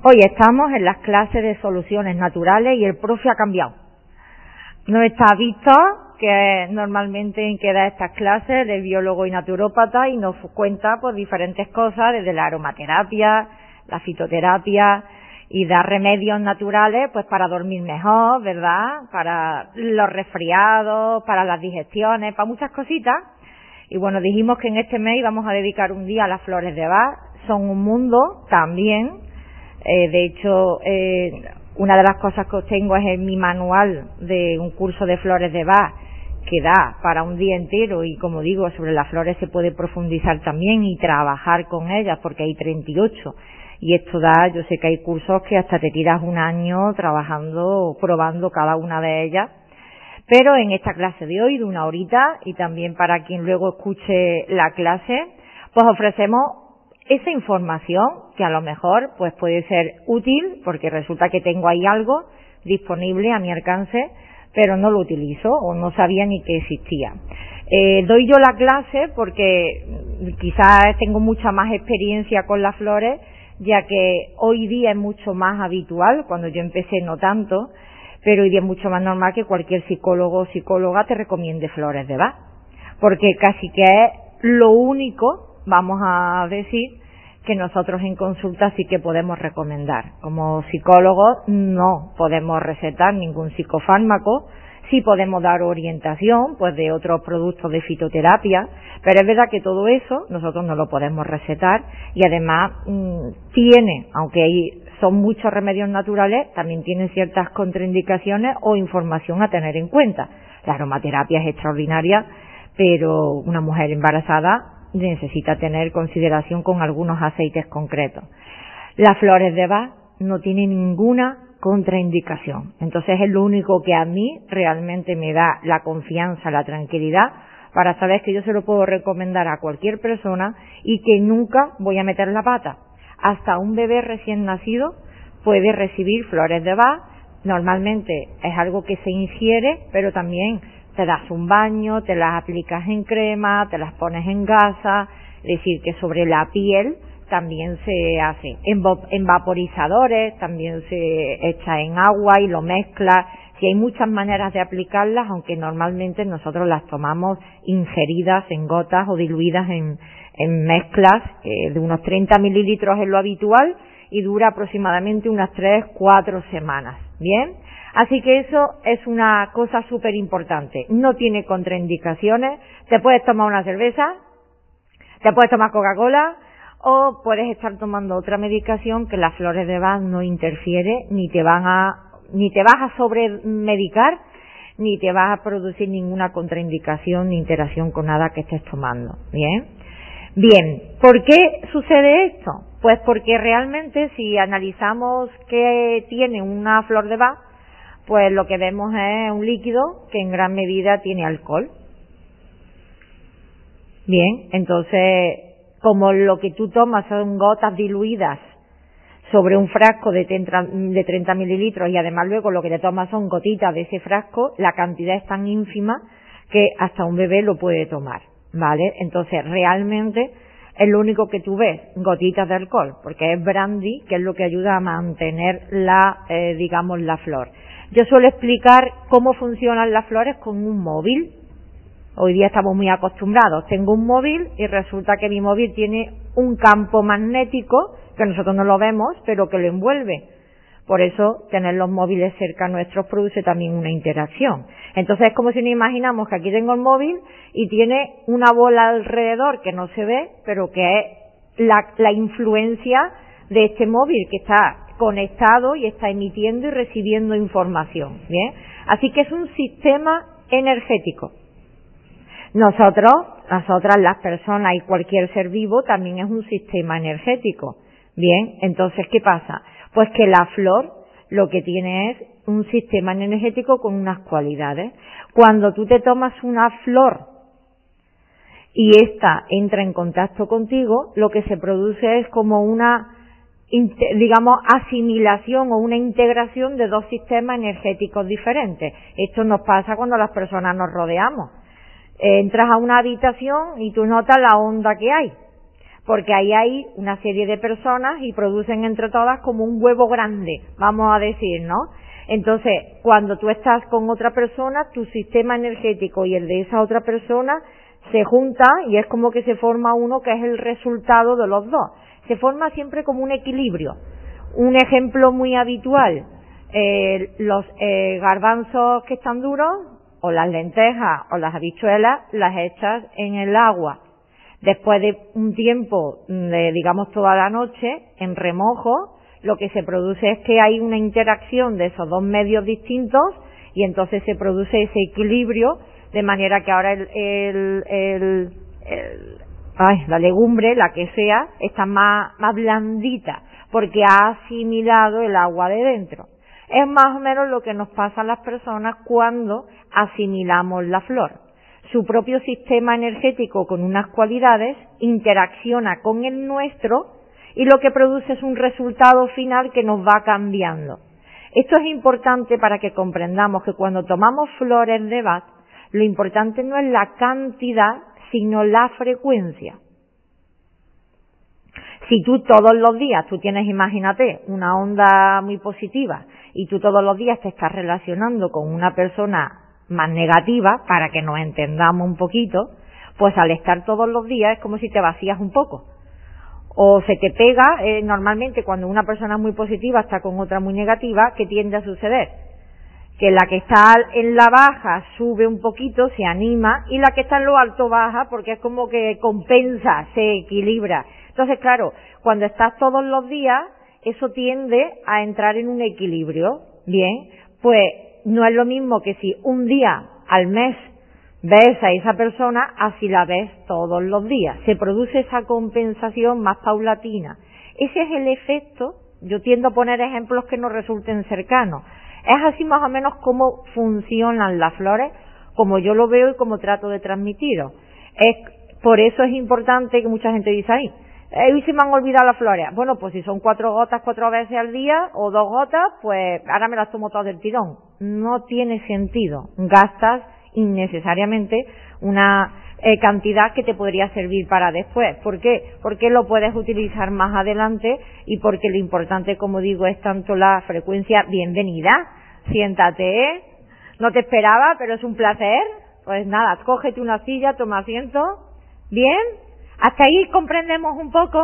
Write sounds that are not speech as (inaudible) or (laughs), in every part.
Hoy estamos en las clases de soluciones naturales y el profe ha cambiado. No está visto que normalmente en que da estas clases de biólogo y naturópata y nos cuenta pues diferentes cosas desde la aromaterapia, la fitoterapia y da remedios naturales pues para dormir mejor, ¿verdad? Para los resfriados, para las digestiones, para muchas cositas. Y bueno, dijimos que en este mes íbamos a dedicar un día a las flores de Bach. Son un mundo también eh, de hecho, eh, una de las cosas que tengo es en mi manual de un curso de flores de Bach que da para un día entero. Y como digo, sobre las flores se puede profundizar también y trabajar con ellas porque hay 38 y esto da, yo sé que hay cursos que hasta te tiras un año trabajando, probando cada una de ellas, pero en esta clase de hoy de una horita y también para quien luego escuche la clase, pues ofrecemos esa información que a lo mejor pues puede ser útil porque resulta que tengo ahí algo disponible a mi alcance pero no lo utilizo o no sabía ni que existía. Eh, doy yo la clase porque quizás tengo mucha más experiencia con las flores ya que hoy día es mucho más habitual, cuando yo empecé no tanto, pero hoy día es mucho más normal que cualquier psicólogo o psicóloga te recomiende flores de Bach, porque casi que es lo único vamos a decir que nosotros en consulta sí que podemos recomendar. Como psicólogos no podemos recetar ningún psicofármaco, sí podemos dar orientación pues de otros productos de fitoterapia, pero es verdad que todo eso nosotros no lo podemos recetar y además mm, tiene, aunque hay, son muchos remedios naturales, también tienen ciertas contraindicaciones o información a tener en cuenta. La aromaterapia es extraordinaria, pero una mujer embarazada necesita tener consideración con algunos aceites concretos. Las flores de Bach no tienen ninguna contraindicación. Entonces es lo único que a mí realmente me da la confianza, la tranquilidad para saber que yo se lo puedo recomendar a cualquier persona y que nunca voy a meter la pata. Hasta un bebé recién nacido puede recibir flores de Bach. Normalmente es algo que se ingiere, pero también te das un baño, te las aplicas en crema, te las pones en gasa, es decir, que sobre la piel también se hace en, vaporizadores, también se echa en agua y lo mezcla. Si hay muchas maneras de aplicarlas, aunque normalmente nosotros las tomamos ingeridas en gotas o diluidas en, mezclas eh, de unos 30 mililitros es lo habitual y dura aproximadamente unas 3, 4 semanas. Bien, Así que eso es una cosa súper importante. No tiene contraindicaciones. Te puedes tomar una cerveza, te puedes tomar Coca-Cola o puedes estar tomando otra medicación que las flores de Bach no interfiere ni te van a ni te vas a sobremedicar ni te vas a producir ninguna contraindicación ni interacción con nada que estés tomando. Bien. Bien, ¿por qué sucede esto? Pues porque realmente si analizamos qué tiene una flor de Bach, pues lo que vemos es un líquido que en gran medida tiene alcohol. Bien, entonces, como lo que tú tomas son gotas diluidas sobre un frasco de 30, mililitros y además luego lo que te tomas son gotitas de ese frasco, la cantidad es tan ínfima que hasta un bebé lo puede tomar, ¿vale? Entonces, realmente es lo único que tú ves, gotitas de alcohol, porque es brandy, que es lo que ayuda a mantener la, eh, digamos, la flor. Yo suelo explicar cómo funcionan las flores con un móvil. Hoy día estamos muy acostumbrados. Tengo un móvil y resulta que mi móvil tiene un campo magnético que nosotros no lo vemos, pero que lo envuelve. Por eso tener los móviles cerca nuestros produce también una interacción. Entonces es como si nos imaginamos que aquí tengo el móvil y tiene una bola alrededor que no se ve, pero que es la, la influencia de este móvil que está conectado y está emitiendo y recibiendo información. Bien, así que es un sistema energético. Nosotros, nosotras las personas y cualquier ser vivo también es un sistema energético. Bien, entonces, ¿qué pasa? Pues que la flor lo que tiene es un sistema energético con unas cualidades. Cuando tú te tomas una flor y esta entra en contacto contigo, lo que se produce es como una, digamos, asimilación o una integración de dos sistemas energéticos diferentes. Esto nos pasa cuando las personas nos rodeamos. Entras a una habitación y tú notas la onda que hay porque ahí hay una serie de personas y producen entre todas como un huevo grande, vamos a decir, ¿no? Entonces, cuando tú estás con otra persona, tu sistema energético y el de esa otra persona se junta y es como que se forma uno que es el resultado de los dos. Se forma siempre como un equilibrio. Un ejemplo muy habitual, eh, los eh, garbanzos que están duros, o las lentejas, o las habichuelas, las echas en el agua Después de un tiempo, de, digamos toda la noche, en remojo, lo que se produce es que hay una interacción de esos dos medios distintos y entonces se produce ese equilibrio de manera que ahora el, el, el, ay, la legumbre, la que sea, está más, más blandita porque ha asimilado el agua de dentro. Es más o menos lo que nos pasa a las personas cuando asimilamos la flor su propio sistema energético con unas cualidades interacciona con el nuestro y lo que produce es un resultado final que nos va cambiando. Esto es importante para que comprendamos que cuando tomamos flores de Bach, lo importante no es la cantidad, sino la frecuencia. Si tú todos los días, tú tienes, imagínate, una onda muy positiva y tú todos los días te estás relacionando con una persona más negativa, para que nos entendamos un poquito, pues al estar todos los días es como si te vacías un poco. O se te pega, eh, normalmente cuando una persona muy positiva está con otra muy negativa, ¿qué tiende a suceder? Que la que está en la baja sube un poquito, se anima, y la que está en lo alto baja porque es como que compensa, se equilibra. Entonces, claro, cuando estás todos los días, eso tiende a entrar en un equilibrio. Bien, pues no es lo mismo que si un día al mes ves a esa persona, así la ves todos los días. Se produce esa compensación más paulatina. Ese es el efecto, yo tiendo a poner ejemplos que nos resulten cercanos. Es así más o menos cómo funcionan las flores, como yo lo veo y como trato de transmitirlo. Es, por eso es importante que mucha gente dice ahí, eh, y se me han olvidado las flores. Bueno, pues si son cuatro gotas cuatro veces al día o dos gotas, pues ahora me las tomo todas del tirón. No tiene sentido. Gastas innecesariamente una eh, cantidad que te podría servir para después. ¿Por qué? Porque lo puedes utilizar más adelante y porque lo importante, como digo, es tanto la frecuencia bienvenida. Siéntate, no te esperaba, pero es un placer. Pues nada, cógete una silla, toma asiento. Bien, hasta ahí comprendemos un poco.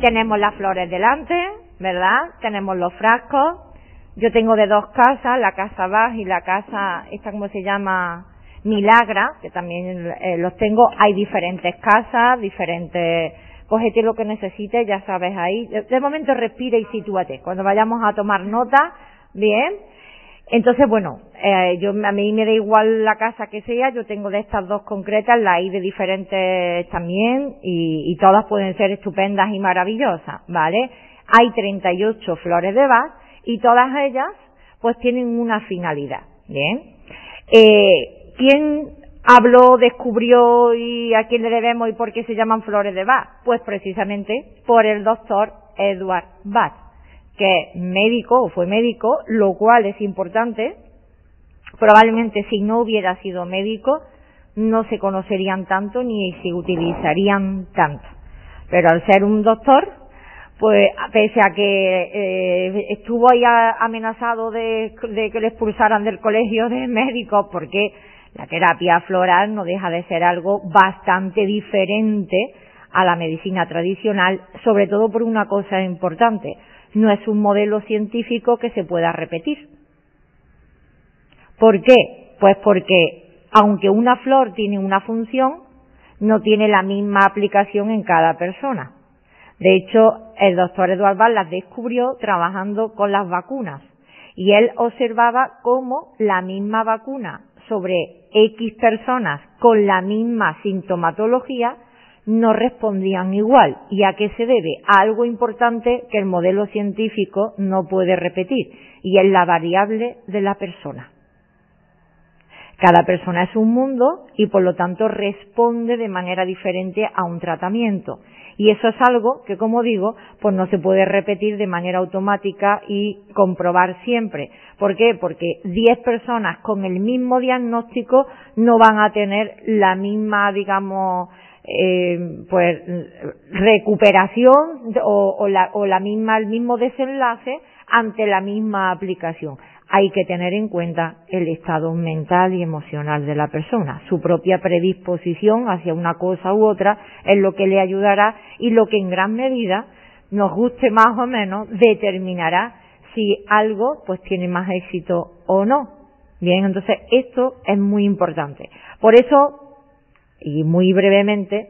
Tenemos las flores delante, ¿verdad? Tenemos los frascos. Yo tengo de dos casas, la casa baja y la casa, esta como se llama, Milagra, que también eh, los tengo. Hay diferentes casas, diferentes, cógete lo que necesites, ya sabes ahí. De, momento respira y sitúate. Cuando vayamos a tomar nota, bien, entonces, bueno, eh, yo, a mí me da igual la casa que sea, yo tengo de estas dos concretas, la hay de diferentes también, y, y todas pueden ser estupendas y maravillosas, ¿vale? Hay 38 flores de Bach, y todas ellas, pues tienen una finalidad, ¿bien? Eh, ¿Quién habló, descubrió y a quién le debemos y por qué se llaman flores de Bach? Pues precisamente por el doctor Edward Bach que es médico o fue médico, lo cual es importante. Probablemente si no hubiera sido médico no se conocerían tanto ni se utilizarían tanto. Pero al ser un doctor, pues pese a que eh, estuvo ahí amenazado de, de que le expulsaran del colegio de médicos porque la terapia floral no deja de ser algo bastante diferente a la medicina tradicional, sobre todo por una cosa importante no es un modelo científico que se pueda repetir. ¿Por qué? Pues porque aunque una flor tiene una función, no tiene la misma aplicación en cada persona. De hecho, el doctor Eduard Ball las descubrió trabajando con las vacunas y él observaba cómo la misma vacuna sobre X personas con la misma sintomatología no respondían igual. ¿Y a qué se debe? A algo importante que el modelo científico no puede repetir, y es la variable de la persona. Cada persona es un mundo y por lo tanto responde de manera diferente a un tratamiento. Y eso es algo que, como digo, pues no se puede repetir de manera automática y comprobar siempre. ¿Por qué? Porque 10 personas con el mismo diagnóstico no van a tener la misma, digamos, eh, pues recuperación o, o, la, o la misma, el mismo desenlace ante la misma aplicación hay que tener en cuenta el estado mental y emocional de la persona. Su propia predisposición hacia una cosa u otra es lo que le ayudará y lo que en gran medida, nos guste más o menos, determinará si algo pues tiene más éxito o no. Bien, entonces esto es muy importante. Por eso, y muy brevemente,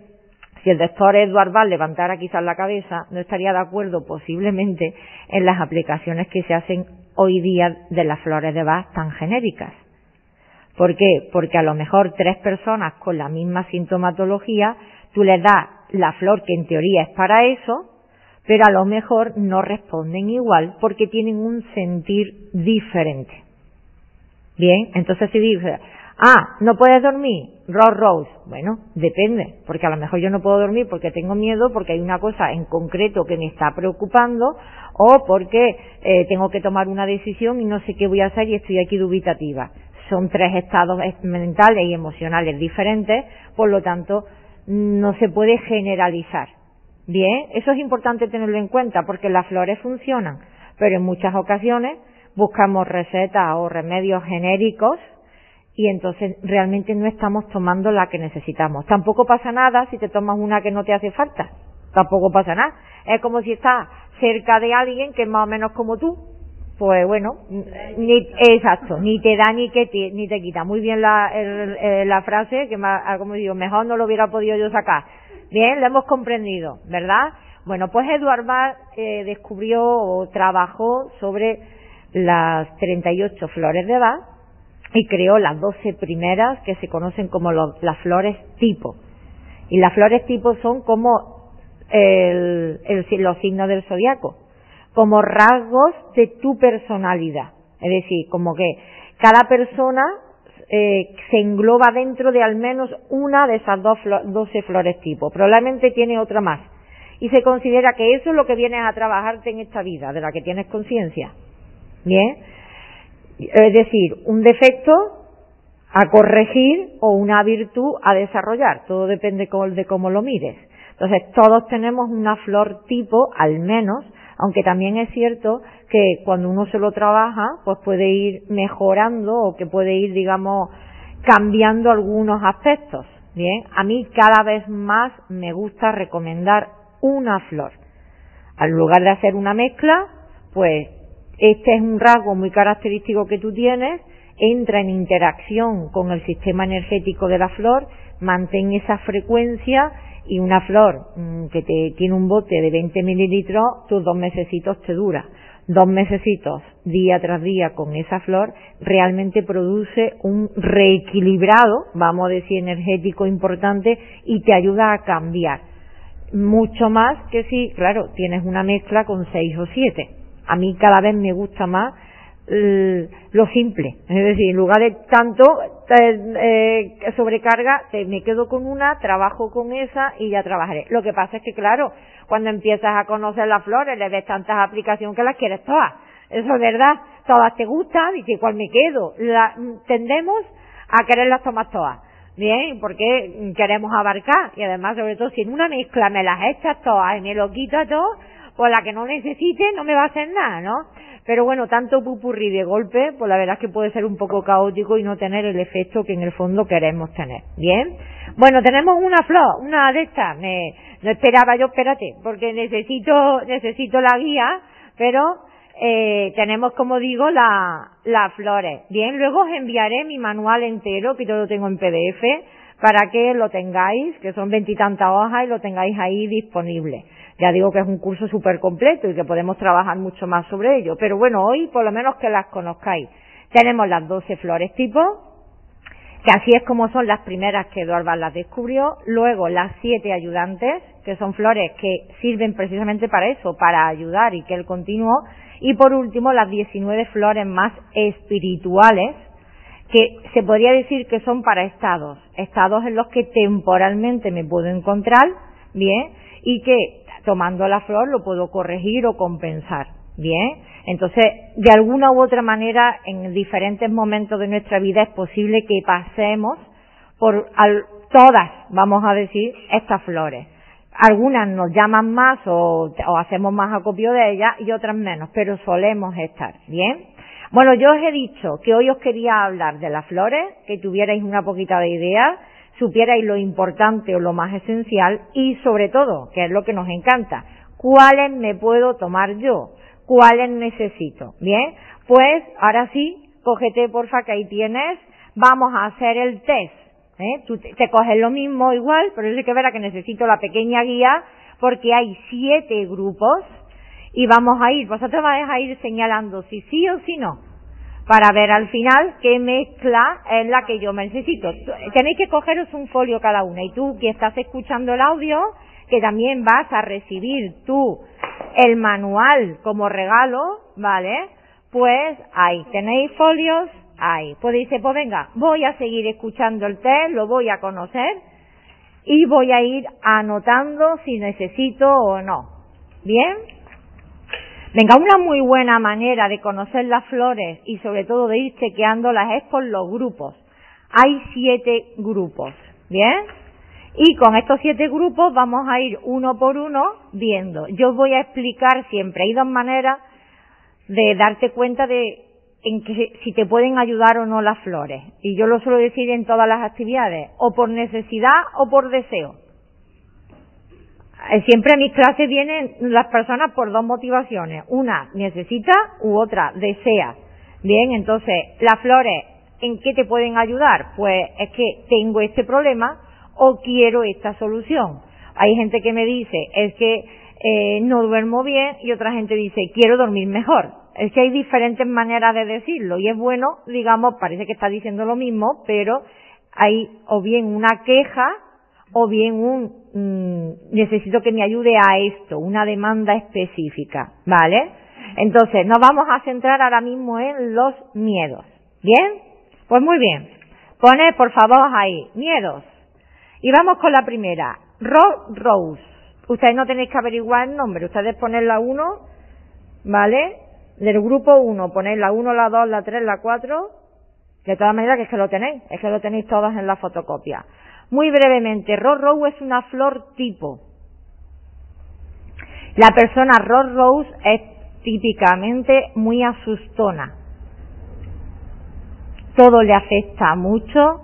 si el doctor Edward Ball levantara quizás la cabeza, no estaría de acuerdo posiblemente en las aplicaciones que se hacen hoy día de las flores de Bach tan genéricas. ¿Por qué? Porque a lo mejor tres personas con la misma sintomatología, tú les das la flor que en teoría es para eso, pero a lo mejor no responden igual porque tienen un sentir diferente. Bien, entonces si dice, ah, no puedes dormir, Rose Rose. Bueno, depende, porque a lo mejor yo no puedo dormir porque tengo miedo, porque hay una cosa en concreto que me está preocupando, o porque eh, tengo que tomar una decisión y no sé qué voy a hacer y estoy aquí dubitativa. Son tres estados mentales y emocionales diferentes, por lo tanto, no se puede generalizar. Bien, eso es importante tenerlo en cuenta porque las flores funcionan, pero en muchas ocasiones buscamos recetas o remedios genéricos y entonces realmente no estamos tomando la que necesitamos. Tampoco pasa nada si te tomas una que no te hace falta. Tampoco pasa nada. Es como si estás cerca de alguien que es más o menos como tú, pues bueno, ni, exacto, ni te da ni que te, ni te quita. Muy bien la, eh, la frase, que más, ah, como digo, mejor no lo hubiera podido yo sacar. Bien, lo hemos comprendido, ¿verdad? Bueno, pues Eduard Bach eh, descubrió o trabajó sobre las 38 flores de Bach y creó las 12 primeras que se conocen como las flores tipo. Y las flores tipo son como el, los signos del zodiaco, como rasgos de tu personalidad. Es decir, como que cada persona eh, se engloba dentro de al menos una de esas dos 12 flores tipo. Probablemente tiene otra más. Y se considera que eso es lo que vienes a trabajarte en esta vida, de la que tienes conciencia. Bien. Es decir, un defecto a corregir o una virtud a desarrollar. Todo depende de cómo lo mires. Entonces, todos tenemos una flor tipo, al menos, aunque también es cierto que cuando uno se lo trabaja, pues puede ir mejorando o que puede ir, digamos, cambiando algunos aspectos. Bien, a mí cada vez más me gusta recomendar una flor. Al lugar de hacer una mezcla, pues este es un rasgo muy característico que tú tienes, entra en interacción con el sistema energético de la flor, mantén esa frecuencia y una flor mm, que te tiene un bote de 20 mililitros, tus dos mesecitos te dura. Dos mesecitos día tras día con esa flor realmente produce un reequilibrado, vamos a decir, energético importante y te ayuda a cambiar. Mucho más que si, claro, tienes una mezcla con seis o siete. A mí cada vez me gusta más lo simple. Es decir, en lugar de tanto eh, sobrecarga, me quedo con una, trabajo con esa y ya trabajaré. Lo que pasa es que, claro, cuando empiezas a conocer las flores, le ves tantas aplicaciones que las quieres todas. Eso es verdad. Todas te gustan, y cuál me quedo. tendemos a quererlas tomar todas. Bien, porque queremos abarcar. Y además, sobre todo, si en una mezcla me las echas todas y me lo quito todo, pues la que no necesite no me va a hacer nada, ¿no? Pero bueno, tanto pupurri de golpe, pues la verdad es que puede ser un poco caótico y no tener el efecto que en el fondo queremos tener. Bien. Bueno, tenemos una flor, una de estas. Me, no esperaba yo, espérate, porque necesito, necesito la guía, pero eh, tenemos, como digo, la, las flores. Bien, luego os enviaré mi manual entero, que todo lo tengo en PDF, para que lo tengáis, que son veintitantas hojas y lo tengáis ahí disponible. Ya digo que es un curso súper completo y que podemos trabajar mucho más sobre ello. Pero bueno, hoy por lo menos que las conozcáis. Tenemos las 12 flores tipo, que así es como son las primeras que Eduardo las descubrió, luego las siete ayudantes, que son flores que sirven precisamente para eso, para ayudar y que él continuó, y por último las 19 flores más espirituales, que se podría decir que son para estados, estados en los que temporalmente me puedo encontrar, bien, y que tomando la flor lo puedo corregir o compensar, bien. Entonces, de alguna u otra manera, en diferentes momentos de nuestra vida es posible que pasemos por todas, vamos a decir, estas flores. Algunas nos llaman más o, o hacemos más acopio de ellas y otras menos, pero solemos estar, ¿bien? Bueno, yo os he dicho que hoy os quería hablar de las flores, que tuvierais una poquita de idea, supierais lo importante o lo más esencial y sobre todo, que es lo que nos encanta, cuáles me puedo tomar yo, cuáles necesito. Bien, pues ahora sí, cógete porfa que ahí tienes, vamos a hacer el test. ¿eh? Tú te, coges lo mismo igual, pero es que verá que necesito la pequeña guía porque hay siete grupos y vamos a ir, vosotros vais a ir señalando si sí o si no, para ver al final qué mezcla es la que yo necesito. Tenéis que cogeros un folio cada una y tú que estás escuchando el audio, que también vas a recibir tú el manual como regalo, ¿vale? Pues ahí tenéis folios, ahí. Podéis decir, pues venga, voy a seguir escuchando el test, lo voy a conocer y voy a ir anotando si necesito o no. ¿Bien? Venga, una muy buena manera de conocer las flores y sobre todo de ir chequeándolas es por los grupos. Hay siete grupos, ¿bien? Y con estos siete grupos vamos a ir uno por uno viendo. Yo voy a explicar siempre, hay dos maneras de darte cuenta de en que si te pueden ayudar o no las flores. Y yo lo suelo decir en todas las actividades, o por necesidad o por deseo. Eh, siempre a mis clases vienen las personas por dos motivaciones. Una, necesita u otra, desea. Bien, entonces, las flores, ¿en qué te pueden ayudar? Pues es que tengo este problema o quiero esta solución. Hay gente que me dice, es que eh, no duermo bien y otra gente dice, quiero dormir mejor. Es que hay diferentes maneras de decirlo y es bueno, digamos, parece que está diciendo lo mismo, pero hay o bien una queja o bien un mm, necesito que me ayude a esto, una demanda específica, ¿vale? Entonces, nos vamos a centrar ahora mismo en los miedos. ¿Bien? Pues muy bien. Pone, por favor, ahí, miedos. Y vamos con la primera. Ro Rose. Ustedes no tenéis que averiguar el nombre. Ustedes ponen la 1, ¿vale? Del grupo 1, ponéis la 1, la 2, la 3, la 4. De todas maneras que es que lo tenéis. Es que lo tenéis todas en la fotocopia. Muy brevemente, Rose Rose es una flor tipo. La persona Rose Rose es típicamente muy asustona. Todo le afecta mucho,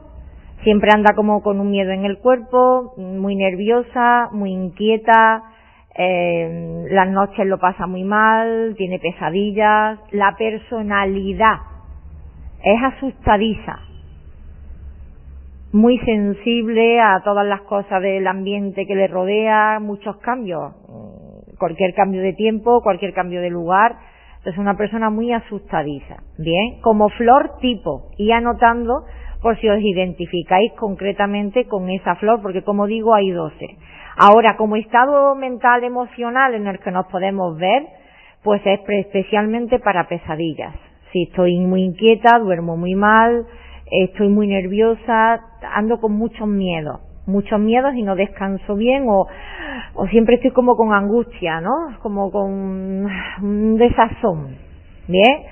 siempre anda como con un miedo en el cuerpo, muy nerviosa, muy inquieta, eh, las noches lo pasa muy mal, tiene pesadillas, la personalidad es asustadiza muy sensible a todas las cosas del ambiente que le rodea, muchos cambios, mm, cualquier cambio de tiempo, cualquier cambio de lugar. Es una persona muy asustadiza. Bien, como flor tipo, y anotando por si os identificáis concretamente con esa flor, porque como digo hay 12. Ahora, como estado mental emocional en el que nos podemos ver, pues es especialmente para pesadillas. Si estoy muy inquieta, duermo muy mal, estoy muy nerviosa, ando con muchos miedos, muchos miedos y no descanso bien o, o siempre estoy como con angustia, ¿no? Como con un desazón, ¿bien?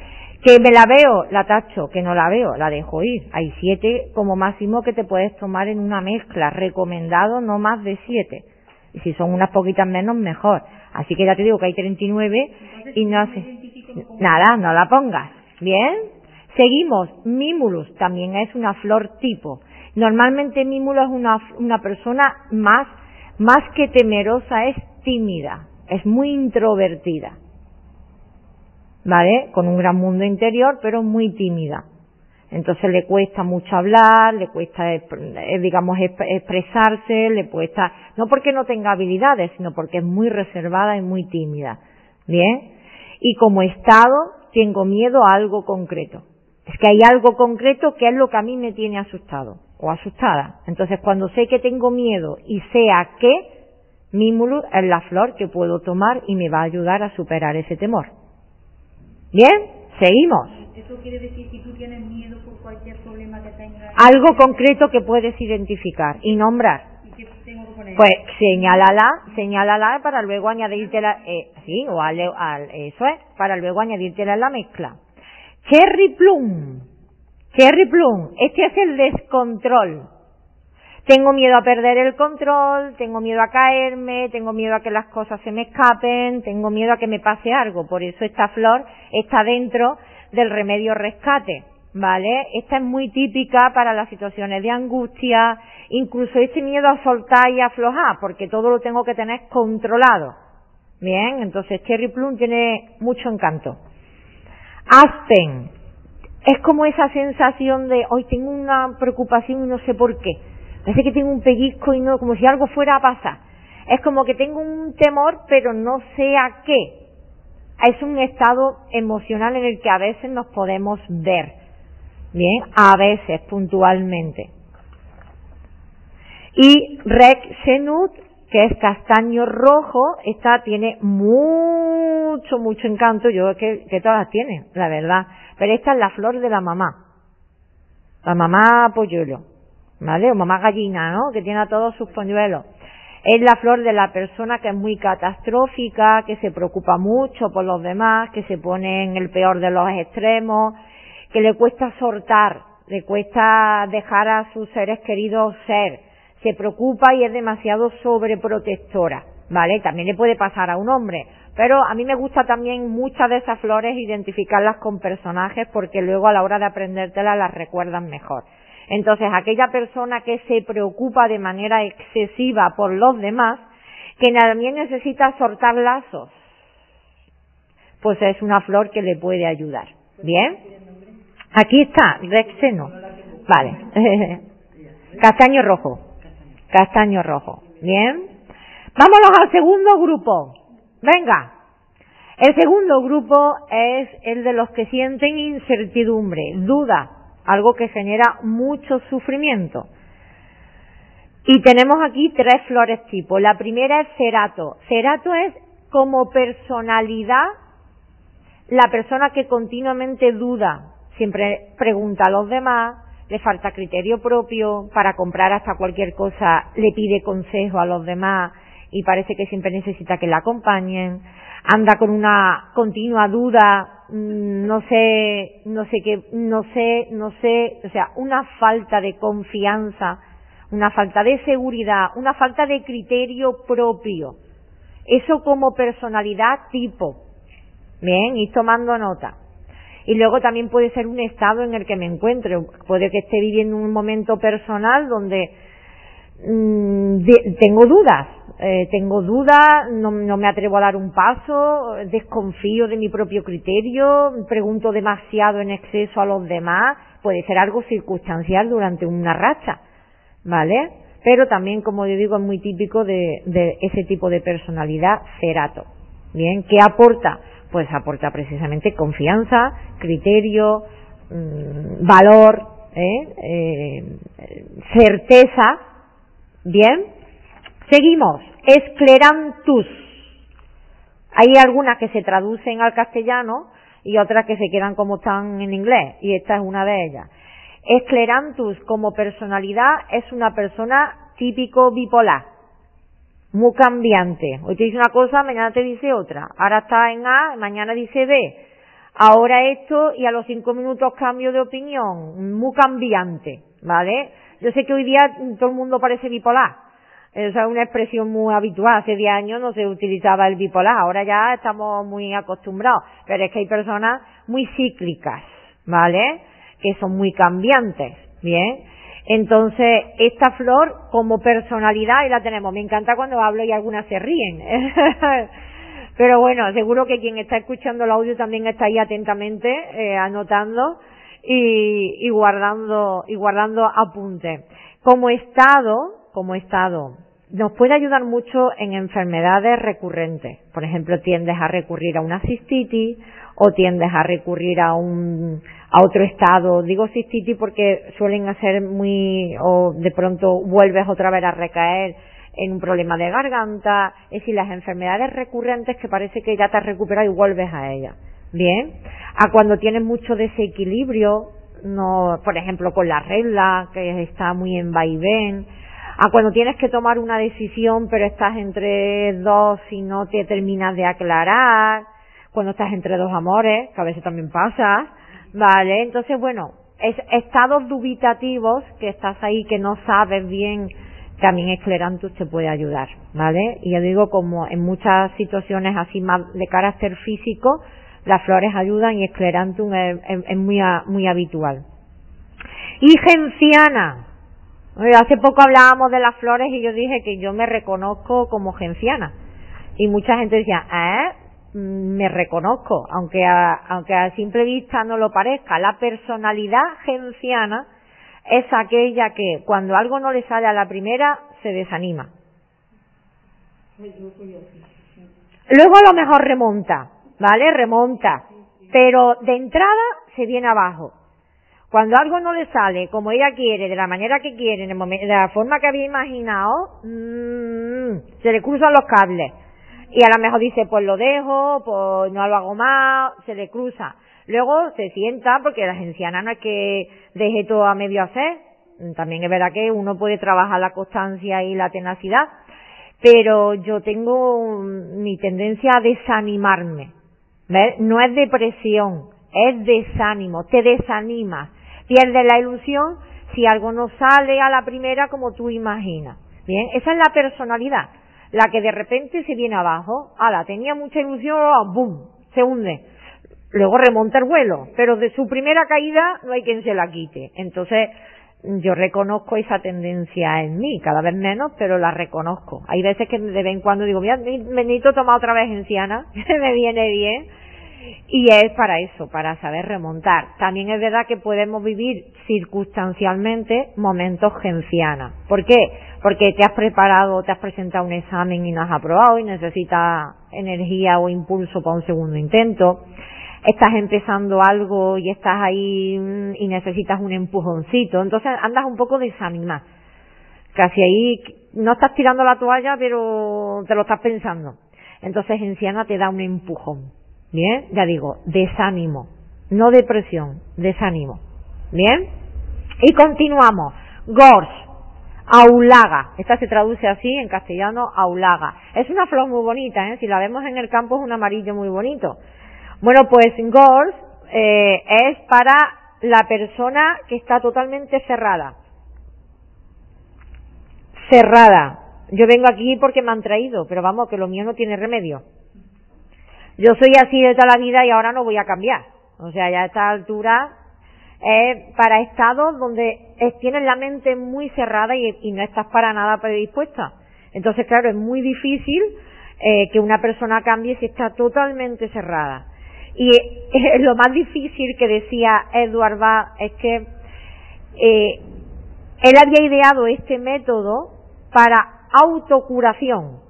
Que me la veo, la tacho, que no la veo, la dejo ir. Hay siete como máximo que te puedes tomar en una mezcla, recomendado no más de siete. Y si son unas poquitas menos, mejor. Así que ya te digo que hay 39 y no hace nada, no la pongas. ¿Bien? Seguimos, Mimulus también es una flor tipo. Normalmente Mimulus es una, una persona más, más que temerosa, es tímida, es muy introvertida. ¿Vale? Con un gran mundo interior, pero muy tímida. Entonces le cuesta mucho hablar, le cuesta, eh, digamos, expresarse, le cuesta, no porque no tenga habilidades, sino porque es muy reservada y muy tímida. ¿Bien? Y como estado, tengo miedo a algo concreto Es que hay algo concreto que es lo que a mí me tiene asustado o asustada. Entonces, cuando sé que tengo miedo y sé a qué, Mimulus es la flor que puedo tomar y me va a ayudar a superar ese temor. ¿Bien? Seguimos. Eso quiere decir si tú tienes miedo por cualquier problema que tengas. Algo concreto que puedes identificar y nombrar. ¿Y qué tengo que poner? Pues señálala, señálala para luego añadírtela, eh, sí, o al, al- eso es, para luego añadírtela en la mezcla. Cherry plum. Cherry plum. Este es el descontrol. Tengo miedo a perder el control, tengo miedo a caerme, tengo miedo a que las cosas se me escapen, tengo miedo a que me pase algo. Por eso esta flor está dentro del remedio rescate, ¿vale? Esta es muy típica para las situaciones de angustia, incluso este miedo a soltar y aflojar, porque todo lo tengo que tener controlado. Bien, entonces Cherry Plum tiene mucho encanto. Aspen. Es como esa sensación de, hoy tengo una preocupación y no sé por qué. Parece que tengo un pellizco y no, como si algo fuera a pasar. Es como que tengo un temor, pero no sé a qué. Es un estado emocional en el que a veces nos podemos ver. Bien, a veces, puntualmente. Y Rexenut, que es castaño rojo, esta tiene mucho, mucho encanto. Yo es que, que todas tienen, la verdad. Pero esta es la flor de la mamá. La mamá polluelo. ¿Vale? O mamá gallina, ¿no? Que tiene a todos sus polluelos. Es la flor de la persona que es muy catastrófica, que se preocupa mucho por los demás, que se pone en el peor de los extremos, que le cuesta soltar, le cuesta dejar a sus seres queridos ser, se preocupa y es demasiado sobreprotectora, ¿vale? También le puede pasar a un hombre, pero a mí me gusta también muchas de esas flores identificarlas con personajes porque luego a la hora de aprendértelas las recuerdan mejor. Entonces, aquella persona que se preocupa de manera excesiva por los demás, que también necesita soltar lazos, pues es una flor que le puede ayudar. ¿Bien? Aquí está, Rexeno. Vale. (laughs) Castaño rojo. Castaño rojo. Bien. Vámonos al segundo grupo. Venga. El segundo grupo es el de los que sienten incertidumbre, duda, algo que genera mucho sufrimiento. Y tenemos aquí tres flores tipo. La primera es cerato. Cerato es como personalidad la persona que continuamente duda, siempre pregunta a los demás, le falta criterio propio, para comprar hasta cualquier cosa le pide consejo a los demás y parece que siempre necesita que la acompañen, anda con una continua duda, mm, no sé, no sé qué, no sé, no sé, o sea, una falta de confianza, una falta de seguridad, una falta de criterio propio. Eso como personalidad tipo. Bien, ir tomando nota. Y luego también puede ser un estado en el que me encuentro. Puede que esté viviendo un momento personal donde mm, tengo dudas. Eh, tengo dudas, no, no me atrevo a dar un paso, desconfío de mi propio criterio, pregunto demasiado en exceso a los demás. Puede ser algo circunstancial durante una racha. ¿Vale? Pero también, como yo digo, es muy típico de, de ese tipo de personalidad cerato. Bien, ¿qué aporta? Pues aporta precisamente confianza, criterio, mm, valor, ¿eh? Eh, certeza. Bien, seguimos. Esclerantus. Hay algunas que se traducen al castellano y otras que se quedan como están en inglés, y esta es una de ellas. Esclerantus como personalidad es una persona típico bipolar, muy cambiante. Hoy te dice una cosa, mañana te dice otra. Ahora está en A, mañana dice B. Ahora esto y a los cinco minutos cambio de opinión. Muy cambiante, ¿vale? Yo sé que hoy día todo el mundo parece bipolar. Esa es una expresión muy habitual. Hace 10 años no se utilizaba el bipolar. Ahora ya estamos muy acostumbrados. Pero es que hay personas muy cíclicas, ¿vale? Que son muy cambiantes, ¿bien? Entonces, esta flor como personalidad, ahí la tenemos. Me encanta cuando hablo y algunas se ríen. (laughs) Pero bueno, seguro que quien está escuchando el audio también está ahí atentamente, eh, anotando y, y guardando, y guardando apuntes. Como estado, como estado, nos puede ayudar mucho en enfermedades recurrentes. Por ejemplo, tiendes a recurrir a una cistitis o tiendes a recurrir a un, a otro estado. Digo cistitis porque suelen hacer muy, o de pronto vuelves otra vez a recaer en un problema de garganta, es decir, las enfermedades recurrentes que parece que ya te has recuperado y vuelves a ellas. Bien, a cuando tienes mucho desequilibrio, no, por ejemplo, con la regla, que está muy en vaivén, a cuando tienes que tomar una decisión pero estás entre dos y no te terminas de aclarar, cuando estás entre dos amores, que a veces también pasa, ¿vale? Entonces, bueno, es, estados dubitativos que estás ahí que no sabes bien, también Esclerantus te puede ayudar, ¿vale? Y yo digo, como en muchas situaciones así más de carácter físico, las flores ayudan y Esclerantum es, es, muy, muy habitual. Y genciana. Hace poco hablábamos de las flores y yo dije que yo me reconozco como genciana. Y mucha gente decía, ¿eh? Mm, me reconozco, aunque a, aunque a simple vista no lo parezca, la personalidad genciana es aquella que cuando algo no le sale a la primera se desanima. Luego a lo mejor remonta, ¿vale? Remonta, pero de entrada se viene abajo. Cuando algo no le sale como ella quiere, de la manera que quiere, de la forma que había imaginado, mmm, se le cruzan los cables y a lo mejor dice, pues lo dejo, pues no lo hago más, se le cruza. Luego se sienta, porque la anciana no es que deje todo a medio hacer, también es verdad que uno puede trabajar la constancia y la tenacidad, pero yo tengo mi tendencia a desanimarme. ¿Ves? No es depresión, es desánimo, te desanimas, pierdes la ilusión si algo no sale a la primera como tú imaginas. Bien, esa es la personalidad la que de repente se viene abajo, ala, tenía mucha ilusión, ¡boom! se hunde. Luego remonta el vuelo, pero de su primera caída no hay quien se la quite. Entonces, yo reconozco esa tendencia en mí, cada vez menos, pero la reconozco. Hay veces que de vez en cuando digo, mira, me necesito tomar otra vez enciana, (laughs) me viene bien, y es para eso, para saber remontar. También es verdad que podemos vivir circunstancialmente momentos gencianas. ¿Por qué? Porque te has preparado, te has presentado un examen y no has aprobado y necesitas energía o impulso para un segundo intento. Estás empezando algo y estás ahí mm, y necesitas un empujoncito. Entonces andas un poco desanimado. Casi ahí no estás tirando la toalla, pero te lo estás pensando. Entonces Enciana te da un empujón. Bien, ya digo, desánimo. No depresión, desánimo. Bien. Y continuamos. Gors Aulaga. Esta se traduce así en castellano, aulaga. Es una flor muy bonita, ¿eh? Si la vemos en el campo es un amarillo muy bonito. Bueno, pues Gors eh, es para la persona que está totalmente cerrada. Cerrada. Yo vengo aquí porque me han traído, pero vamos, que lo mío no tiene remedio. Yo soy así de toda la vida y ahora no voy a cambiar. O sea, ya a esta altura es para estados donde tienes la mente muy cerrada y, no estás para nada predispuesta. Entonces, claro, es muy difícil eh, que una persona cambie si está totalmente cerrada. Y (laughs) lo más difícil que decía Edward Bach es que eh, él había ideado este método para autocuración,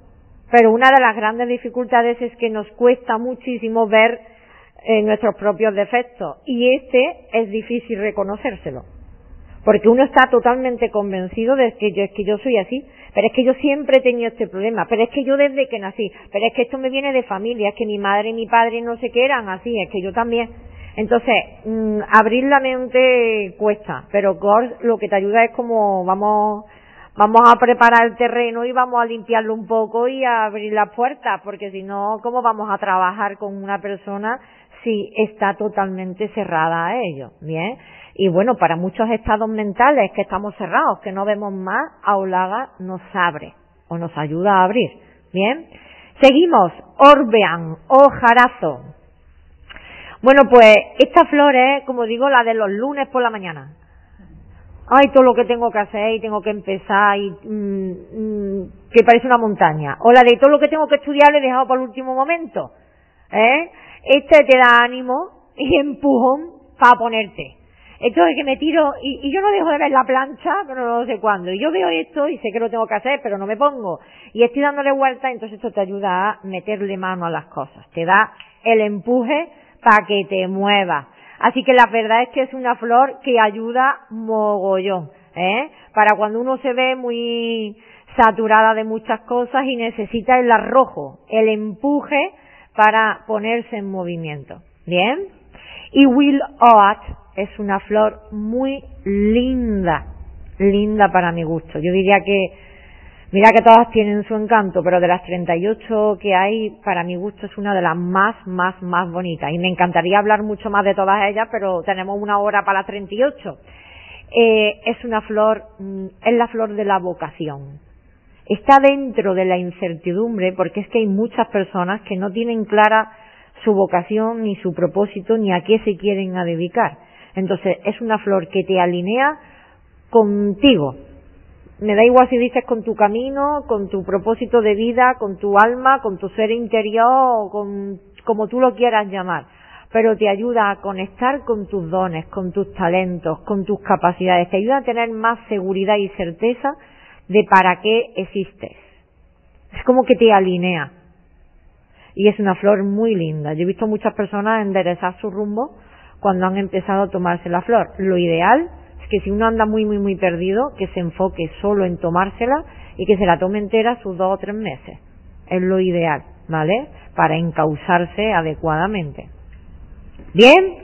pero una de las grandes dificultades es que nos cuesta muchísimo ver en nuestros propios defectos. Y este es difícil reconocérselo. Porque uno está totalmente convencido de que yo es que yo soy así. Pero es que yo siempre he tenido este problema. Pero es que yo desde que nací pero es que esto me viene de familia es que mi madre y mi padre no sé qué eran así es que yo también. Entonces mm, abrir la mente cuesta pero Gors lo que te ayuda es como vamos vamos a preparar el terreno y vamos a limpiarlo un poco y a abrir las puertas, porque si no, ¿cómo vamos a trabajar con una persona si está totalmente cerrada a ello. Bien. Y bueno, para muchos estados mentales que estamos cerrados, que no vemos más, Aulaga nos abre o nos ayuda a abrir. Bien. Seguimos. Orbean o jarazo. Bueno, pues esta flor es, como digo, la de los lunes por la mañana. Ay, todo lo que tengo que hacer y tengo que empezar y mm, mm, que parece una montaña. O la de todo lo que tengo que estudiar le he dejado para el último momento. ¿Eh? Este te da ánimo (laughs) y empujón para ponerte. Esto es que me tiro y, yo no dejo de ver la plancha, pero no sé cuándo. Y yo veo esto y sé que lo tengo que hacer, pero no me pongo. Y estoy dándole vuelta, entonces esto te ayuda a meterle mano a las cosas. Te da el empuje para que te muevas. Así que la verdad es que es una flor que ayuda mogollón, ¿eh? Para cuando uno se ve muy saturada de muchas cosas y necesita el arrojo, el empuje para ponerse en movimiento. ¿Bien? Y Will Oat es una flor muy linda, linda para mi gusto. Yo diría que, mira que todas tienen su encanto, pero de las 38 que hay, para mi gusto es una de las más, más, más bonitas. Y me encantaría hablar mucho más de todas ellas, pero tenemos una hora para las 38. Eh, es una flor, mm, es la flor de la vocación. Está dentro de la incertidumbre porque es que hay muchas personas que no tienen clara su vocación, ni su propósito, ni a qué se quieren dedicar. Entonces, es una flor que te alinea contigo. Me da igual si dices con tu camino, con tu propósito de vida, con tu alma, con tu ser interior, o con como tú lo quieras llamar. Pero te ayuda a conectar con tus dones, con tus talentos, con tus capacidades. Te ayuda a tener más seguridad y certeza de para qué existes. Es como que te alinea y es una flor muy linda. Yo he visto muchas personas enderezar su rumbo cuando han empezado a tomarse la flor. Lo ideal es que si uno anda muy, muy, muy perdido, que se enfoque solo en tomársela y que se la tome entera sus dos o tres meses. Es lo ideal, ¿vale? Para encauzarse adecuadamente. Bien,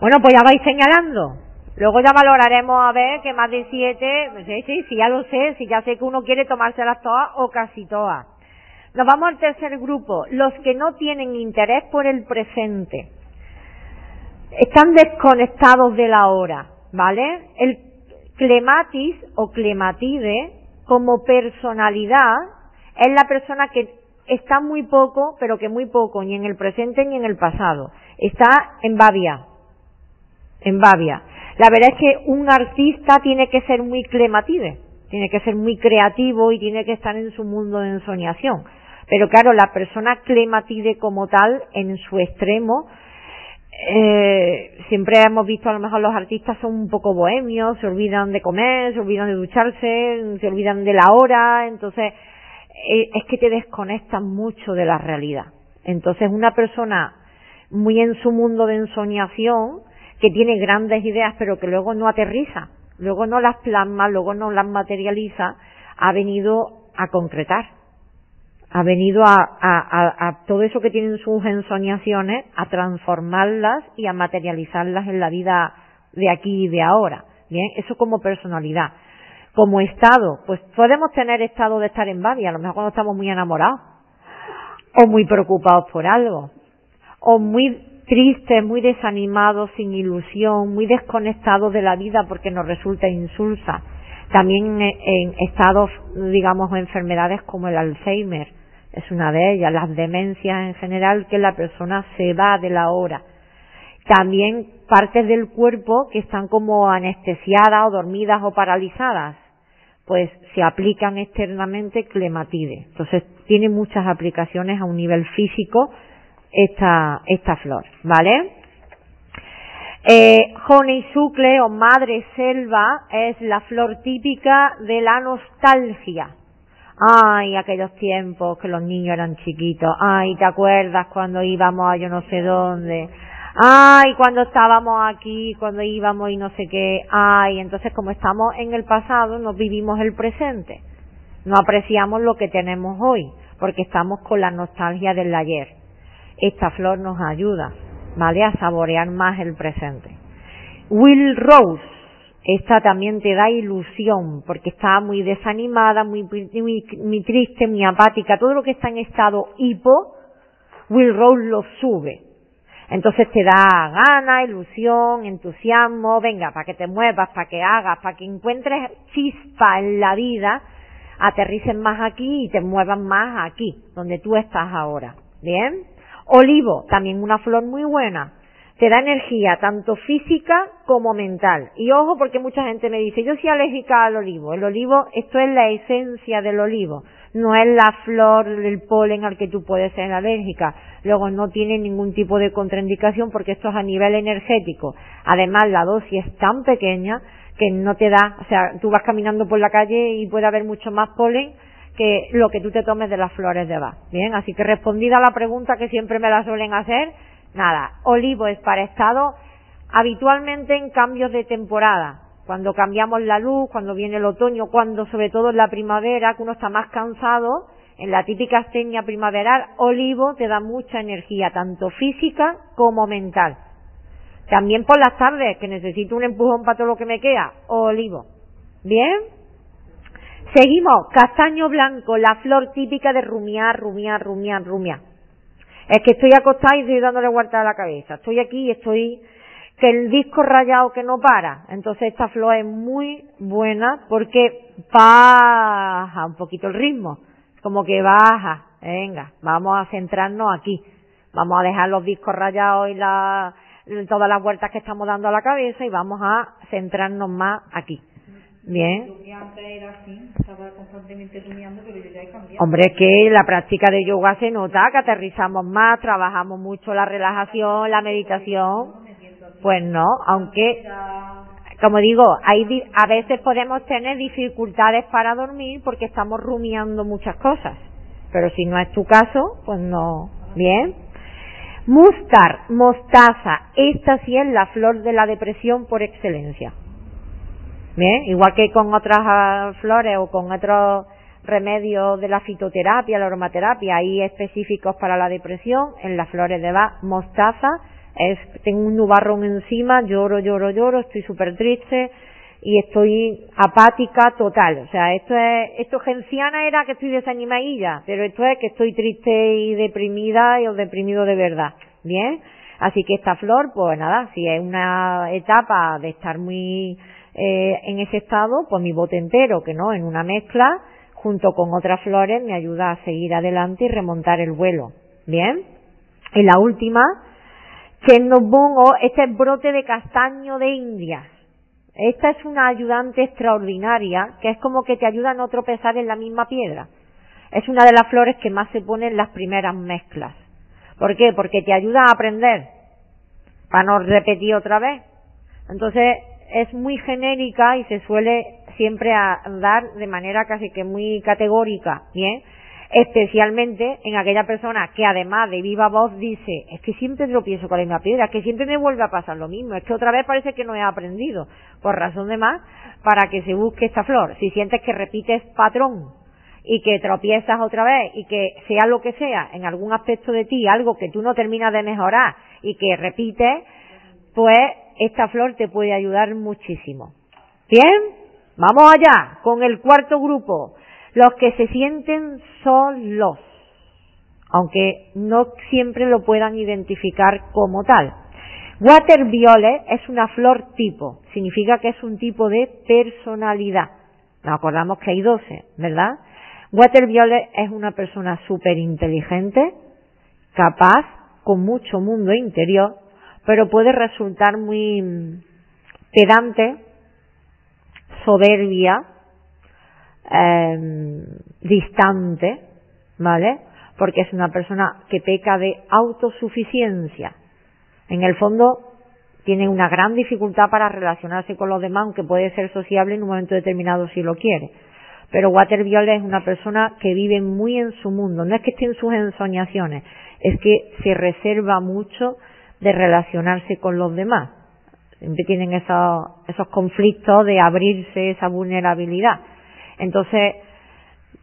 bueno, pues ya vais señalando. Luego ya valoraremos a ver que más de siete, sí, sí, sí, ya lo sé, si ya sé que uno quiere tomárselas todas o casi todas. Nos vamos al tercer grupo, los que no tienen interés por el presente. Están desconectados de la hora, ¿vale? El clematis o clematide como personalidad es la persona que está muy poco, pero que muy poco, ni en el presente ni en el pasado. Está en babia. En babia. La verdad es que un artista tiene que ser muy clematide, tiene que ser muy creativo y tiene que estar en su mundo de ensoñación. Pero claro, la persona clematide como tal, en su extremo, eh, siempre hemos visto a lo mejor los artistas son un poco bohemios, se olvidan de comer, se olvidan de ducharse, se olvidan de la hora, entonces eh, es que te desconectan mucho de la realidad. Entonces una persona muy en su mundo de ensoñación, que tiene grandes ideas pero que luego no aterriza, luego no las plasma, luego no las materializa, ha venido a concretar ha venido a, a, a, todo eso que tienen sus ensoñaciones, a transformarlas y a materializarlas en la vida de aquí y de ahora. Bien, eso como personalidad. Como estado, pues podemos tener estado de estar en Babia, a lo mejor cuando estamos muy enamorados, o muy preocupados por algo, o muy tristes, muy desanimados, sin ilusión, muy desconectados de la vida porque nos resulta insulsa. También en estados, digamos, enfermedades como el Alzheimer, es una de ellas, las demencias en general, que la persona se va de la hora. También partes del cuerpo que están como anestesiadas o dormidas o paralizadas, pues se aplican externamente clematide. Entonces tiene muchas aplicaciones a un nivel físico esta, esta flor, ¿vale? Eh, honeysuckle o madre selva es la flor típica de la nostalgia. Ay, aquellos tiempos que los niños eran chiquitos. Ay, ¿te acuerdas cuando íbamos a yo no sé dónde? Ay, cuando estábamos aquí, cuando íbamos y no sé qué. Ay, entonces como estamos en el pasado, no vivimos el presente. No apreciamos lo que tenemos hoy, porque estamos con la nostalgia del ayer. Esta flor nos ayuda, ¿vale? A saborear más el presente. Will Rose esta también te da ilusión, porque está muy desanimada, muy, triste, muy apática, todo lo que está en estado hipo, Will Rose lo sube. Entonces te da gana, ilusión, entusiasmo, venga, para que te muevas, para que hagas, para que encuentres chispa en la vida, aterrices más aquí y te muevas más aquí, donde tú estás ahora. ¿Bien? Olivo, también una flor muy buena te da energía tanto física como mental. Y ojo porque mucha gente me dice, yo soy alérgica al olivo. El olivo, esto es la esencia del olivo, no es la flor del polen al que tú puedes ser alérgica. Luego no tiene ningún tipo de contraindicación porque esto es a nivel energético. Además la dosis es tan pequeña que no te da, o sea, tú vas caminando por la calle y puede haber mucho más polen que lo que tú te tomes de las flores de Bach. Bien, así que respondida a la pregunta que siempre me la suelen hacer, Nada, olivo es para estado habitualmente en cambios de temporada, cuando cambiamos la luz, cuando viene el otoño, cuando sobre todo en la primavera, que uno está más cansado, en la típica astenia primaveral, olivo te da mucha energía, tanto física como mental. También por las tardes, que necesito un empujón para todo lo que me queda, olivo. ¿Bien? Seguimos, castaño blanco, la flor típica de rumiar, rumiar, rumiar, rumiar. Es que estoy acostada y estoy dándole vuelta a la cabeza. Estoy aquí y estoy que el disco rayado que no para. Entonces esta flor es muy buena porque baja un poquito el ritmo. Como que baja. Venga, vamos a centrarnos aquí. Vamos a dejar los discos rayados y la, todas las vueltas que estamos dando a la cabeza y vamos a centrarnos más aquí. Bien. Hombre, es que la práctica de yoga se nota que aterrizamos más, trabajamos mucho la relajación, la meditación. Pues no, aunque, como digo, hay, a veces podemos tener dificultades para dormir porque estamos rumiando muchas cosas. Pero si no es tu caso, pues no. Bien. Mustar, mostaza, esta sí es la flor de la depresión por excelencia. Bien, igual que con otras ah, flores o con otros remedios de la fitoterapia, la aromaterapia, hay específicos para la depresión, en las flores de mostaza, es, tengo un nubarrón encima, lloro, lloro, lloro, estoy súper triste y estoy apática total. O sea, esto es, esto genciana era que estoy desanimadilla, pero esto es que estoy triste y deprimida y o deprimido de verdad. Bien, así que esta flor, pues nada, si es una etapa de estar muy eh, en ese estado, pues mi bote entero, que no, en una mezcla, junto con otras flores, me ayuda a seguir adelante y remontar el vuelo. Bien. Y la última, que nos pongo este brote de castaño de India. Esta es una ayudante extraordinaria, que es como que te ayuda a no tropezar en la misma piedra. Es una de las flores que más se pone en las primeras mezclas. ¿Por qué? Porque te ayuda a aprender, para no repetir otra vez. Entonces, es muy genérica y se suele siempre dar de manera casi que muy categórica, ¿bien? Especialmente en aquella persona que además de viva voz dice, es que siempre tropiezo con la misma piedra, es que siempre me vuelve a pasar lo mismo, es que otra vez parece que no he aprendido, por razón de más, para que se busque esta flor. Si sientes que repites patrón y que tropiezas otra vez y que sea lo que sea en algún aspecto de ti, algo que tú no terminas de mejorar y que repites, pues esta flor te puede ayudar muchísimo. Bien, vamos allá con el cuarto grupo, los que se sienten solos, aunque no siempre lo puedan identificar como tal. Water violet es una flor tipo, significa que es un tipo de personalidad. Nos acordamos que hay 12, ¿verdad? Water violet es una persona súper inteligente, capaz, con mucho mundo interior, pero puede resultar muy pedante, soberbia, em, distante, ¿vale? Porque es una persona que peca de autosuficiencia. En el fondo tiene una gran dificultad para relacionarse con los demás, aunque puede ser sociable en un momento determinado si lo quiere. Pero Water Violet es una persona que vive muy en su mundo. No es que esté en sus ensoñaciones, es que se reserva mucho de relacionarse con los demás. Siempre tienen esos, esos conflictos de abrirse esa vulnerabilidad. Entonces,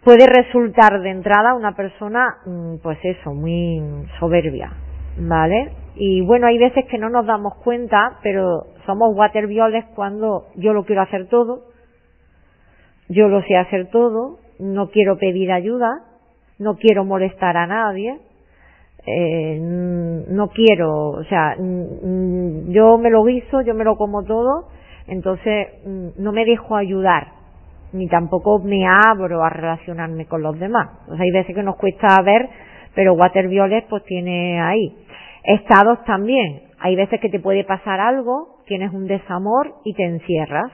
puede resultar de entrada una persona, mm, pues eso, muy soberbia, ¿vale? Y bueno, hay veces que no nos damos cuenta, pero somos watervioles cuando yo lo quiero hacer todo, yo lo sé hacer todo, no quiero pedir ayuda, no quiero molestar a nadie, eh, no quiero, o sea, yo me lo guiso, yo me lo como todo, entonces no me dejo ayudar, ni tampoco me abro a relacionarme con los demás. O hay veces que nos cuesta ver, pero Water Violet pues tiene ahí. Estados también. Hay veces que te puede pasar algo, tienes un desamor y te encierras.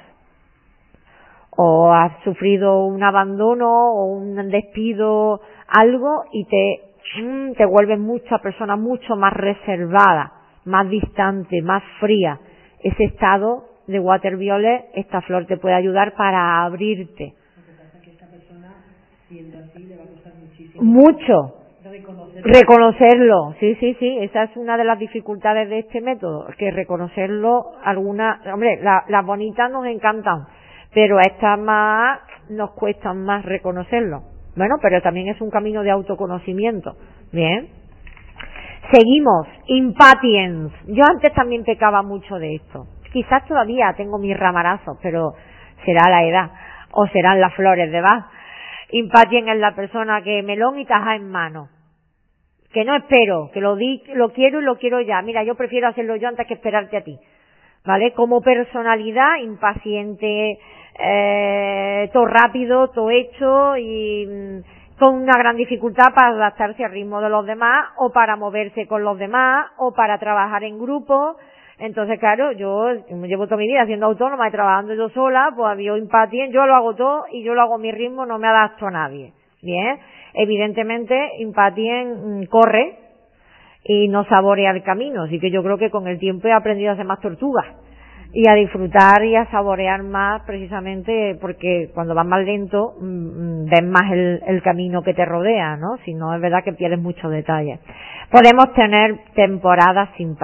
O has sufrido un abandono o un despido, algo y te Mm, te vuelves mucha persona mucho más reservada, más distante, más fría. Ese estado de water violet, esta flor te puede ayudar para abrirte. Mucho. reconocerlo. sí, sí, sí, esa es una de las dificultades de este método, que reconocerlo, algunas, hombre, las bonitas nos encantan, pero estas más nos cuestan más reconocerlo. Bueno, pero también es un camino de autoconocimiento. Bien. Seguimos. Impatience. Yo antes también pecaba mucho de esto. Quizás todavía tengo mis ramarazos, pero será la edad o serán las flores de Bach. Impatience es la persona que melón y taja en mano. Que no espero, que lo di, lo quiero y lo quiero ya. Mira, yo prefiero hacerlo yo antes que esperarte a ti. ¿Vale? Como personalidad, impaciente, eh, todo rápido, todo hecho y mm, con una gran dificultad para adaptarse al ritmo de los demás o para moverse con los demás o para trabajar en grupo. Entonces, claro, yo llevo toda mi vida siendo autónoma y trabajando yo sola, pues había empatía, yo lo hago todo y yo lo hago a mi ritmo, no me adapto a nadie. Bien, evidentemente, Impatien mm, corre y no saborea el camino, así que yo creo que con el tiempo he aprendido a ser más tortuga y a disfrutar y a saborear más precisamente porque cuando vas más lento mm, mm, ves más el, el, camino que te rodea, ¿no? Si no es verdad que pierdes muchos detalles. Podemos tener temporadas sin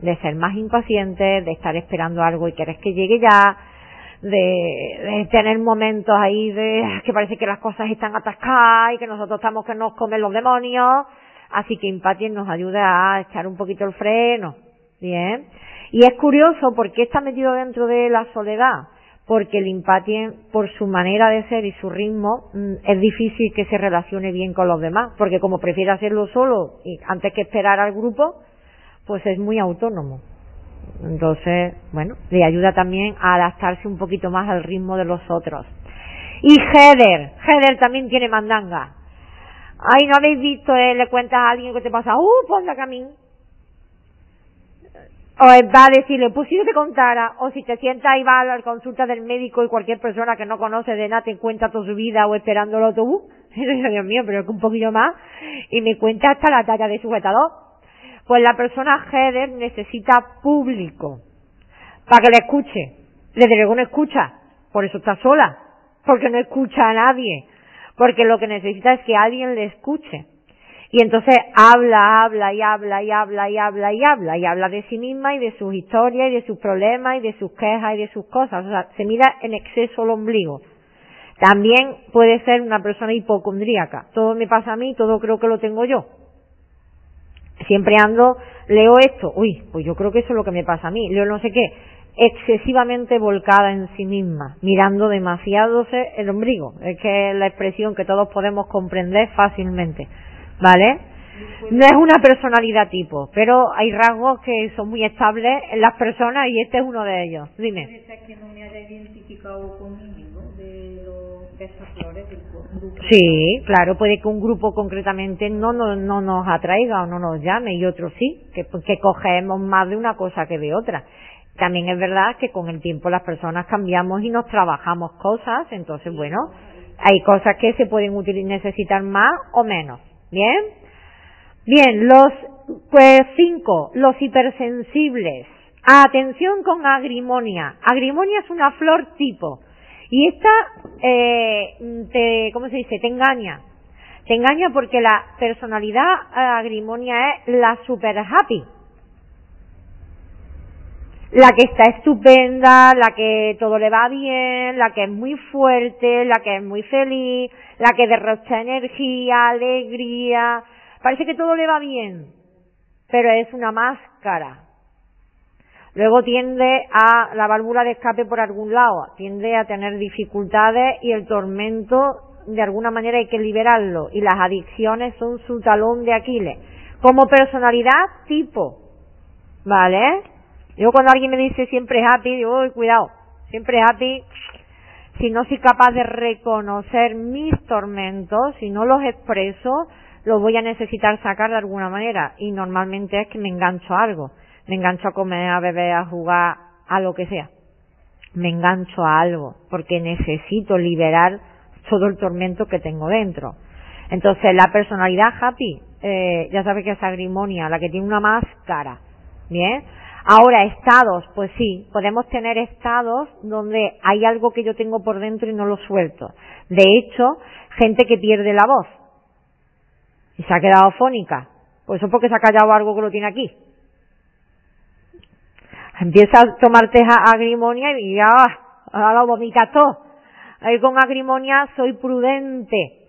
de ser más impacientes, de estar esperando algo y querer que llegue ya, de, de, tener momentos ahí de que parece que las cosas están atascadas y que nosotros estamos que nos comen los demonios, así que impatien nos ayuda a echar un poquito el freno, ¿bien? Y es curioso porque está metido dentro de la soledad, porque el impatien, por su manera de ser y su ritmo, mm, es difícil que se relacione bien con los demás, porque como prefiere hacerlo solo y antes que esperar al grupo, pues es muy autónomo. Entonces, bueno, le ayuda también a adaptarse un poquito más al ritmo de los otros. Y Heather, Heather también tiene mandanga. Ay, ¿no habéis visto? Eh? Le cuentas a alguien que te pasa, ¡uh, pon la camino! O va a decirle, pues si yo te contara, o si te sientas y vas a la consulta del médico y cualquier persona que no conoce de nada te cuenta toda su vida o esperando el autobús, (laughs) Dios mío, pero que un poquillo más, y me cuenta hasta la talla de sujetador. Pues la persona header necesita público, para que le escuche. Le luego no escucha, por eso está sola, porque no escucha a nadie, porque lo que necesita es que alguien le escuche. Y entonces habla, habla y habla y habla y habla y habla y habla de sí misma y de sus historias y de sus problemas y de sus quejas y de sus cosas. O sea, se mira en exceso el ombligo. También puede ser una persona hipocondríaca. Todo me pasa a mí, todo creo que lo tengo yo. Siempre ando, leo esto, uy, pues yo creo que eso es lo que me pasa a mí, leo no sé qué, excesivamente volcada en sí misma, mirando demasiado el ombligo. Es que es la expresión que todos podemos comprender fácilmente. ¿Vale? No es una personalidad tipo, pero hay rasgos que son muy estables en las personas y este es uno de ellos. Dime. que no me haya identificado con de, los, de esas flores del grupo. Sí, claro, puede que un grupo concretamente no, no, no nos atraiga o no nos llame y otro sí, que, que cogemos más de una cosa que de otra. También es verdad que con el tiempo las personas cambiamos y nos trabajamos cosas, entonces bueno, hay cosas que se pueden utilizar, necesitar más o menos. Bien. Bien, los, pues cinco, los hipersensibles. Atención con agrimonia. Agrimonia es una flor tipo. Y esta, eh, te, ¿cómo se dice? Te engaña. Te engaña porque la personalidad agrimonia es la super happy. La que está estupenda, la que todo le va bien, la que es muy fuerte, la que es muy feliz, la que derrocha energía, alegría, parece que todo le va bien, pero es una máscara. Luego tiende a la válvula de escape por algún lado, tiende a tener dificultades y el tormento de alguna manera hay que liberarlo y las adicciones son su talón de Aquiles. Como personalidad tipo, ¿vale? Yo cuando alguien me dice siempre happy, digo, uy, cuidado, siempre happy, si no soy capaz de reconocer mis tormentos, si no los expreso, los voy a necesitar sacar de alguna manera. Y normalmente es que me engancho a algo. Me engancho a comer, a beber, a jugar, a lo que sea. Me engancho a algo, porque necesito liberar todo el tormento que tengo dentro. Entonces, la personalidad happy, eh, ya sabes que es agrimonia, la que tiene una máscara, ¿bien? Ahora, estados, pues sí, podemos tener estados donde hay algo que yo tengo por dentro y no lo suelto. De hecho, gente que pierde la voz. Y se ha quedado fónica. Pues eso porque se ha callado algo que lo tiene aquí. Empieza a tomarte agrimonia y ya, ahora lo vomitas todo. Ahí con agrimonia soy prudente.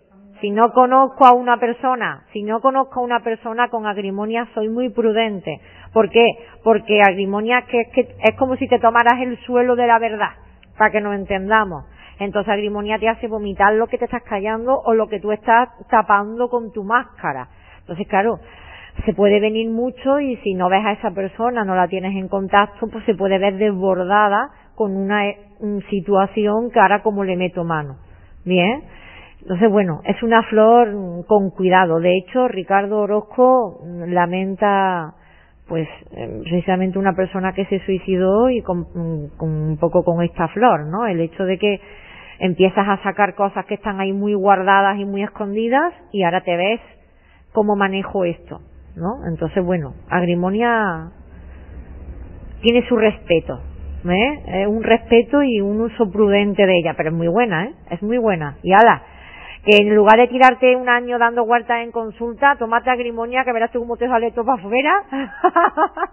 Si no conozco a una persona, si no conozco a una persona con agrimonia soy muy prudente. ¿Por qué? Porque agrimonia que, que es como si te tomaras el suelo de la verdad, para que nos entendamos. Entonces agrimonia te hace vomitar lo que te estás callando o lo que tú estás tapando con tu máscara. Entonces, claro, se puede venir mucho y si no ves a esa persona, no la tienes en contacto, pues se puede ver desbordada con una, una situación ahora como le meto mano. Bien. Entonces, bueno, es una flor con cuidado. De hecho, Ricardo Orozco lamenta, pues, eh, precisamente una persona que se suicidó y con, un poco con esta flor, ¿no? El hecho de que empiezas a sacar cosas que están ahí muy guardadas y muy escondidas y ahora te ves cómo manejo esto, ¿no? Entonces, bueno, Agrimonia tiene su respeto, ¿eh? Un respeto y un uso prudente de ella, pero es muy buena, ¿eh? Es muy buena. Y ala, que en lugar de tirarte un año dando vueltas en consulta, tomate agrimonia que verás tú cómo te sale todo para afuera (laughs)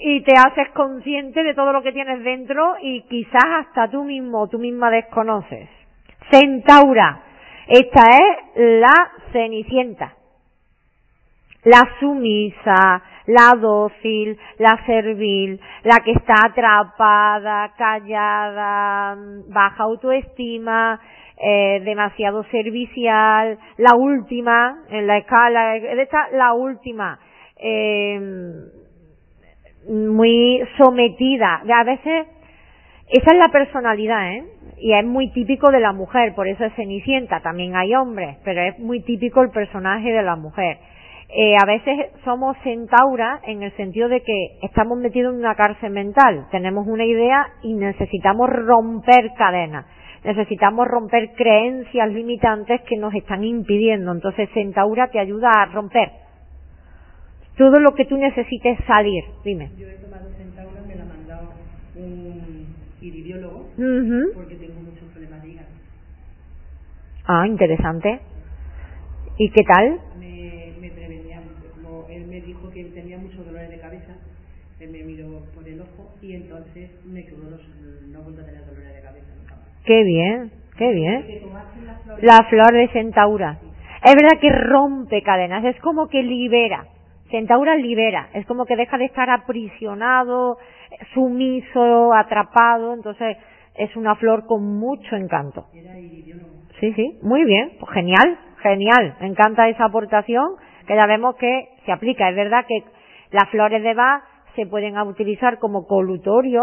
y te haces consciente de todo lo que tienes dentro y quizás hasta tú mismo, tú misma desconoces. Centaura. Esta es la cenicienta. La sumisa, la dócil, la servil, la que está atrapada, callada, baja autoestima, eh, demasiado servicial, la última en la escala, esta la última, eh, muy sometida, a veces esa es la personalidad, ¿eh? Y es muy típico de la mujer, por eso es Cenicienta, también hay hombres, pero es muy típico el personaje de la mujer. Eh, a veces somos centaura en el sentido de que estamos metidos en una cárcel mental, tenemos una idea y necesitamos romper cadenas necesitamos romper creencias limitantes que nos están impidiendo. Entonces Centaura te ayuda a romper todo lo que tú necesites salir. Dime. Yo he tomado Centaura, me la ha mandado un iridiólogo porque tengo muchos problemas de hígado. Ah, interesante. ¿Y qué tal? Él me miró por el ojo y entonces me curó los, no a tener dolores de cabeza. Qué bien, qué bien. La flor de Centaura. Es verdad que rompe cadenas, es como que libera. Centaura libera, es como que deja de estar aprisionado, sumiso, atrapado, entonces es una flor con mucho encanto. Sí, sí, muy bien, pues genial, genial, me encanta esa aportación, que ya vemos que se aplica. Es verdad que las flores de Bach se pueden utilizar como colutorio,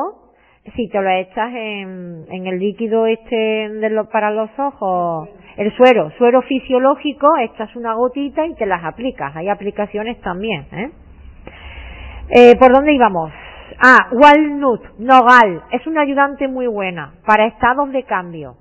si te lo echas en, el líquido este de para los ojos, el suero, suero fisiológico, echas una gotita y te las aplicas. Hay aplicaciones también, ¿eh? eh por dónde íbamos? Ah, walnut, nogal, es una ayudante muy buena para estados de cambio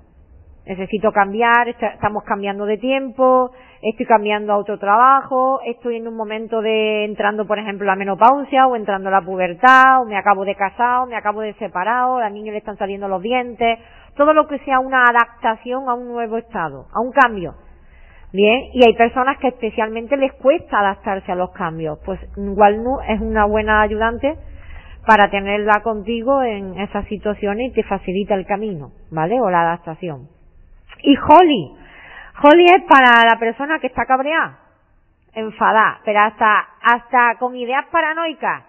necesito cambiar, estamos cambiando de tiempo, estoy cambiando a otro trabajo, estoy en un momento de entrando, por ejemplo, la menopausia o entrando a la pubertad, o me acabo de casar, me acabo de separar, a la niña le están saliendo los dientes, todo lo que sea una adaptación a un nuevo estado, a un cambio. Bien, y hay personas que especialmente les cuesta adaptarse a los cambios. Pues Walnut es una buena ayudante para tenerla contigo en esas situaciones y te facilita el camino, ¿vale? O la adaptación. Y Holly. Holly es para la persona que está cabreada, enfadada, pero hasta, hasta con ideas paranoicas.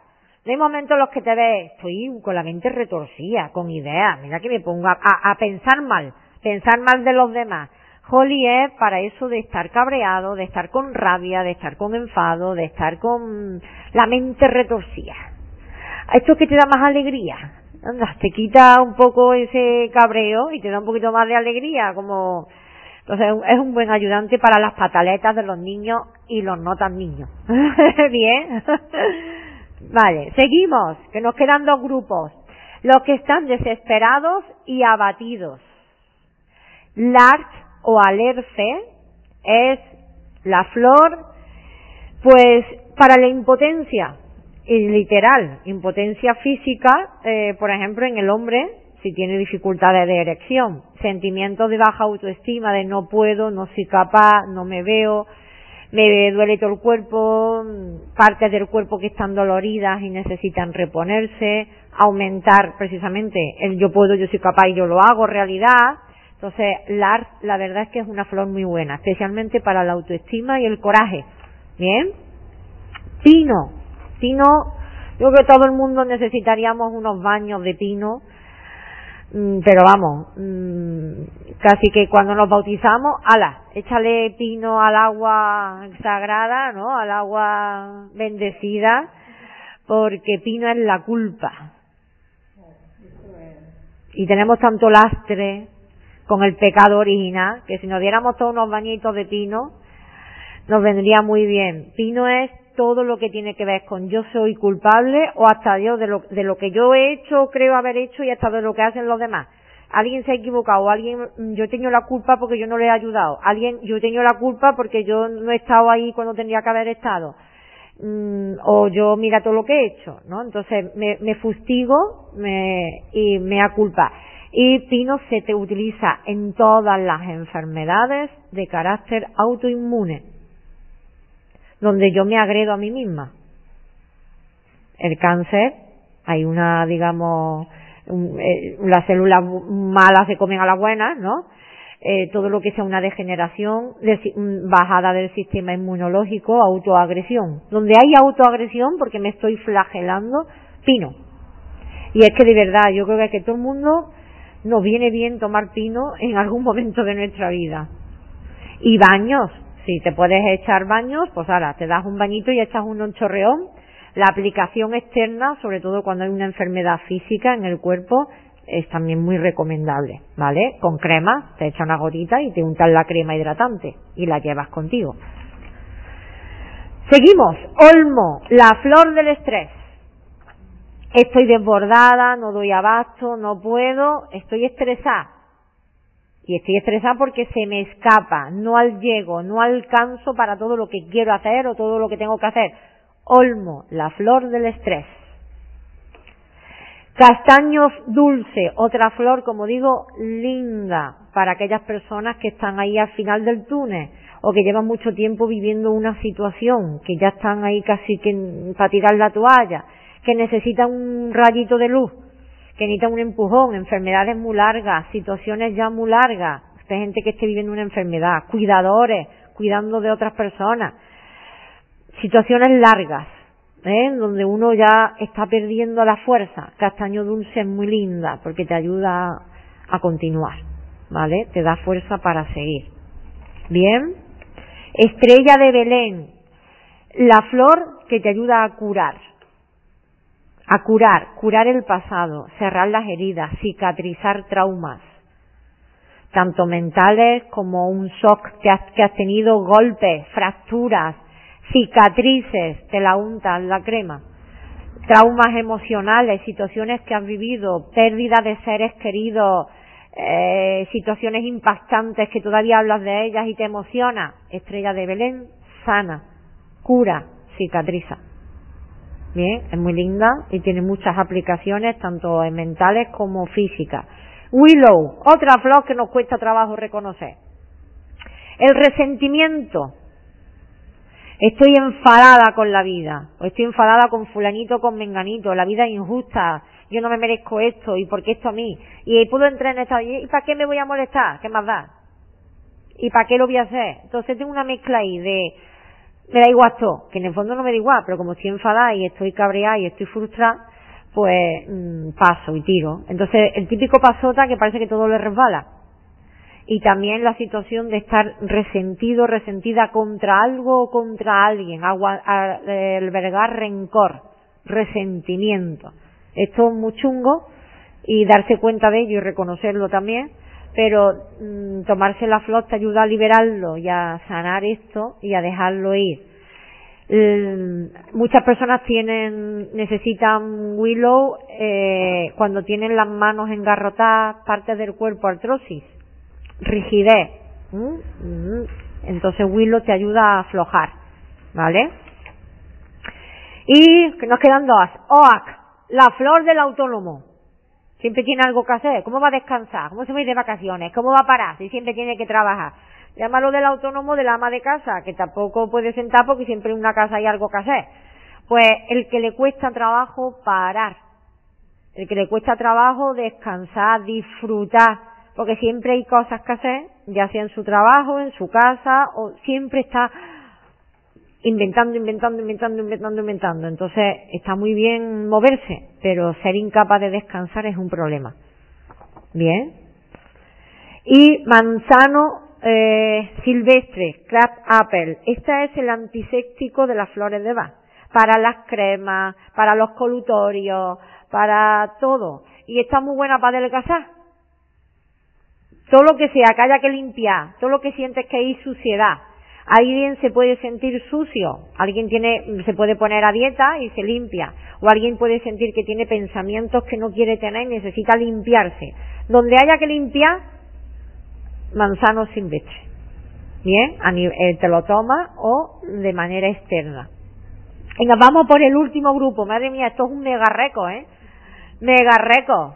No hay momentos en los que te ves, estoy con la mente retorcida, con ideas, mira que me pongo a, a, pensar mal, pensar mal de los demás. Holly es para eso de estar cabreado, de estar con rabia, de estar con enfado, de estar con la mente retorcida. Esto que te da más alegría, te quita un poco ese cabreo y te da un poquito más de alegría, como, entonces es un buen ayudante para las pataletas de los niños y los no tan niños. (laughs) Bien. (laughs) vale, seguimos, que nos quedan dos grupos. Los que están desesperados y abatidos. Larch o alerce es la flor, pues, para la impotencia, y literal, impotencia física, eh, por ejemplo, en el hombre, si tiene dificultades de erección, sentimientos de baja autoestima, de no puedo, no soy capaz, no me veo, me duele todo el cuerpo, partes del cuerpo que están doloridas y necesitan reponerse, aumentar precisamente el yo puedo, yo soy capaz y yo lo hago realidad. Entonces, la, la verdad es que es una flor muy buena, especialmente para la autoestima y el coraje. Bien. Pino. Pino, yo creo que todo el mundo necesitaríamos unos baños de pino Mm, pero vamos, mm, casi que cuando nos bautizamos, ala, échale pino al agua sagrada, ¿no? Al agua bendecida, porque pino es la culpa. Y tenemos tanto lastre con el pecado original, que si nos diéramos todos unos bañitos de pino, nos vendría muy bien. Pino es todo lo que tiene que ver con yo soy culpable o hasta yo de lo, de lo que yo he hecho, creo haber hecho y hasta de lo que hacen los demás. Alguien se ha equivocado, alguien, mm, yo he tenido la culpa porque yo no le he ayudado, alguien, yo he tenido la culpa porque yo no he estado ahí cuando tendría que haber estado, mm, o yo mira todo lo que he hecho, ¿no? Entonces me, me fustigo me, y me da culpa. Y Pino se te utiliza en todas las enfermedades de carácter autoinmune donde yo me agredo a mí misma. El cáncer, hay una, digamos, eh, las células malas se comen a las buenas, ¿no? Eh, todo lo que sea una degeneración, bajada del sistema inmunológico, autoagresión. Donde hay autoagresión, porque me estoy flagelando, pino. Y es que de verdad, yo creo que todo el mundo nos viene bien tomar pino en algún momento de nuestra vida. Y baños, si te puedes echar baños, pues ahora te das un bañito y echas un chorreón. La aplicación externa, sobre todo cuando hay una enfermedad física en el cuerpo, es también muy recomendable, ¿vale? Con crema, te echas una gotita y te untas la crema hidratante y la llevas contigo. Seguimos. Olmo, la flor del estrés. Estoy desbordada, no doy abasto, no puedo, estoy estresada. Y estoy estresada porque se me escapa, no al llego, no alcanzo para todo lo que quiero hacer o todo lo que tengo que hacer. Olmo, la flor del estrés. Castaños dulce, otra flor, como digo, linda para aquellas personas que están ahí al final del túnel o que llevan mucho tiempo viviendo una situación, que ya están ahí casi que para tirar la toalla, que necesitan un rayito de luz que necesita un empujón, enfermedades muy largas, situaciones ya muy largas, hay gente que esté viviendo una enfermedad, cuidadores, cuidando de otras personas, situaciones largas, ¿eh? donde uno ya está perdiendo la fuerza. Castaño dulce es muy linda porque te ayuda a continuar, ¿vale? Te da fuerza para seguir. Bien. Estrella de Belén, la flor que te ayuda a curar a curar, curar el pasado, cerrar las heridas, cicatrizar traumas, tanto mentales como un shock que has, que has tenido, golpes, fracturas, cicatrices, te la untas la crema, traumas emocionales, situaciones que has vivido, pérdida de seres queridos, eh, situaciones impactantes que todavía hablas de ellas y te emociona, estrella de Belén, sana, cura, cicatriza. Bien, es muy linda y tiene muchas aplicaciones, tanto mentales como físicas. Willow, otra flor que nos cuesta trabajo reconocer. El resentimiento. Estoy enfadada con la vida, o estoy enfadada con fulanito, con menganito, la vida es injusta, yo no me merezco esto, y por qué esto a mí, y puedo entrar en esta, ¿y para qué me voy a molestar? ¿Qué más da? ¿Y para qué lo voy a hacer? Entonces tengo una mezcla ahí de me da igual todo, que en el fondo no me da igual, pero como estoy enfadada y estoy cabreada y estoy frustrada, pues mm, paso y tiro. Entonces, el típico pasota que parece que todo le resbala. Y también la situación de estar resentido, resentida contra algo o contra alguien, albergar rencor, resentimiento. Esto es muy chungo y darse cuenta de ello y reconocerlo también, pero mm, tomarse la flor te ayuda a liberarlo y a sanar esto y a dejarlo ir. Mm, muchas personas tienen, necesitan willow eh, cuando tienen las manos engarrotadas, partes del cuerpo artrosis, rigidez. Mm, entonces willow te ayuda a aflojar, ¿vale? Y nos quedan dos. OAC, la flor del autónomo. Siempre tiene algo que hacer. ¿Cómo va a descansar? ¿Cómo se va a ir de vacaciones? ¿Cómo va a parar si siempre tiene que trabajar? Llámalo del autónomo de la ama de casa, que tampoco puede sentar porque siempre en una casa hay algo que hacer. Pues el que le cuesta trabajo parar, el que le cuesta trabajo descansar, disfrutar, porque siempre hay cosas que hacer, ya sea en su trabajo, en su casa, o siempre está inventando, inventando, inventando, inventando, inventando. Entonces está muy bien moverse, pero ser incapaz de descansar es un problema. Bien. Y manzano eh, silvestre, crab apple. Este es el antiséptico de las flores de Bach. Para las cremas, para los colutorios, para todo. Y está muy buena para adelgazar. Todo lo que sea que haya que limpiar, todo lo que sientes que hay suciedad, Alguien se puede sentir sucio, alguien tiene, se puede poner a dieta y se limpia, o alguien puede sentir que tiene pensamientos que no quiere tener y necesita limpiarse. Donde haya que limpiar, manzano silvestre. Bien, eh, te lo toma o de manera externa. Venga, vamos por el último grupo. Madre mía, esto es un mega reco, ¿eh? Mega reco.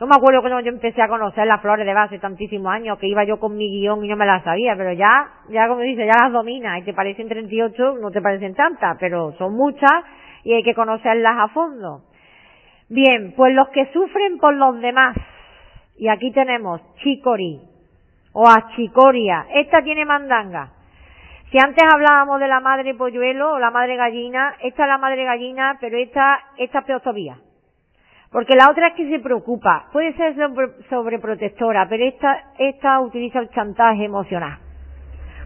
No me acuerdo cuando yo empecé a conocer las flores de base tantísimos años, que iba yo con mi guion y yo me las sabía, pero ya, ya como dice, ya las domina, y te parecen 38, no te parecen tantas, pero son muchas y hay que conocerlas a fondo. Bien, pues los que sufren por los demás, y aquí tenemos chicory, o achicoria, esta tiene mandanga. Si antes hablábamos de la madre polluelo o la madre gallina, esta es la madre gallina, pero esta, esta es peor todavía. Porque la otra es que se preocupa, puede ser sobreprotectora, pero esta, esta utiliza el chantaje emocional.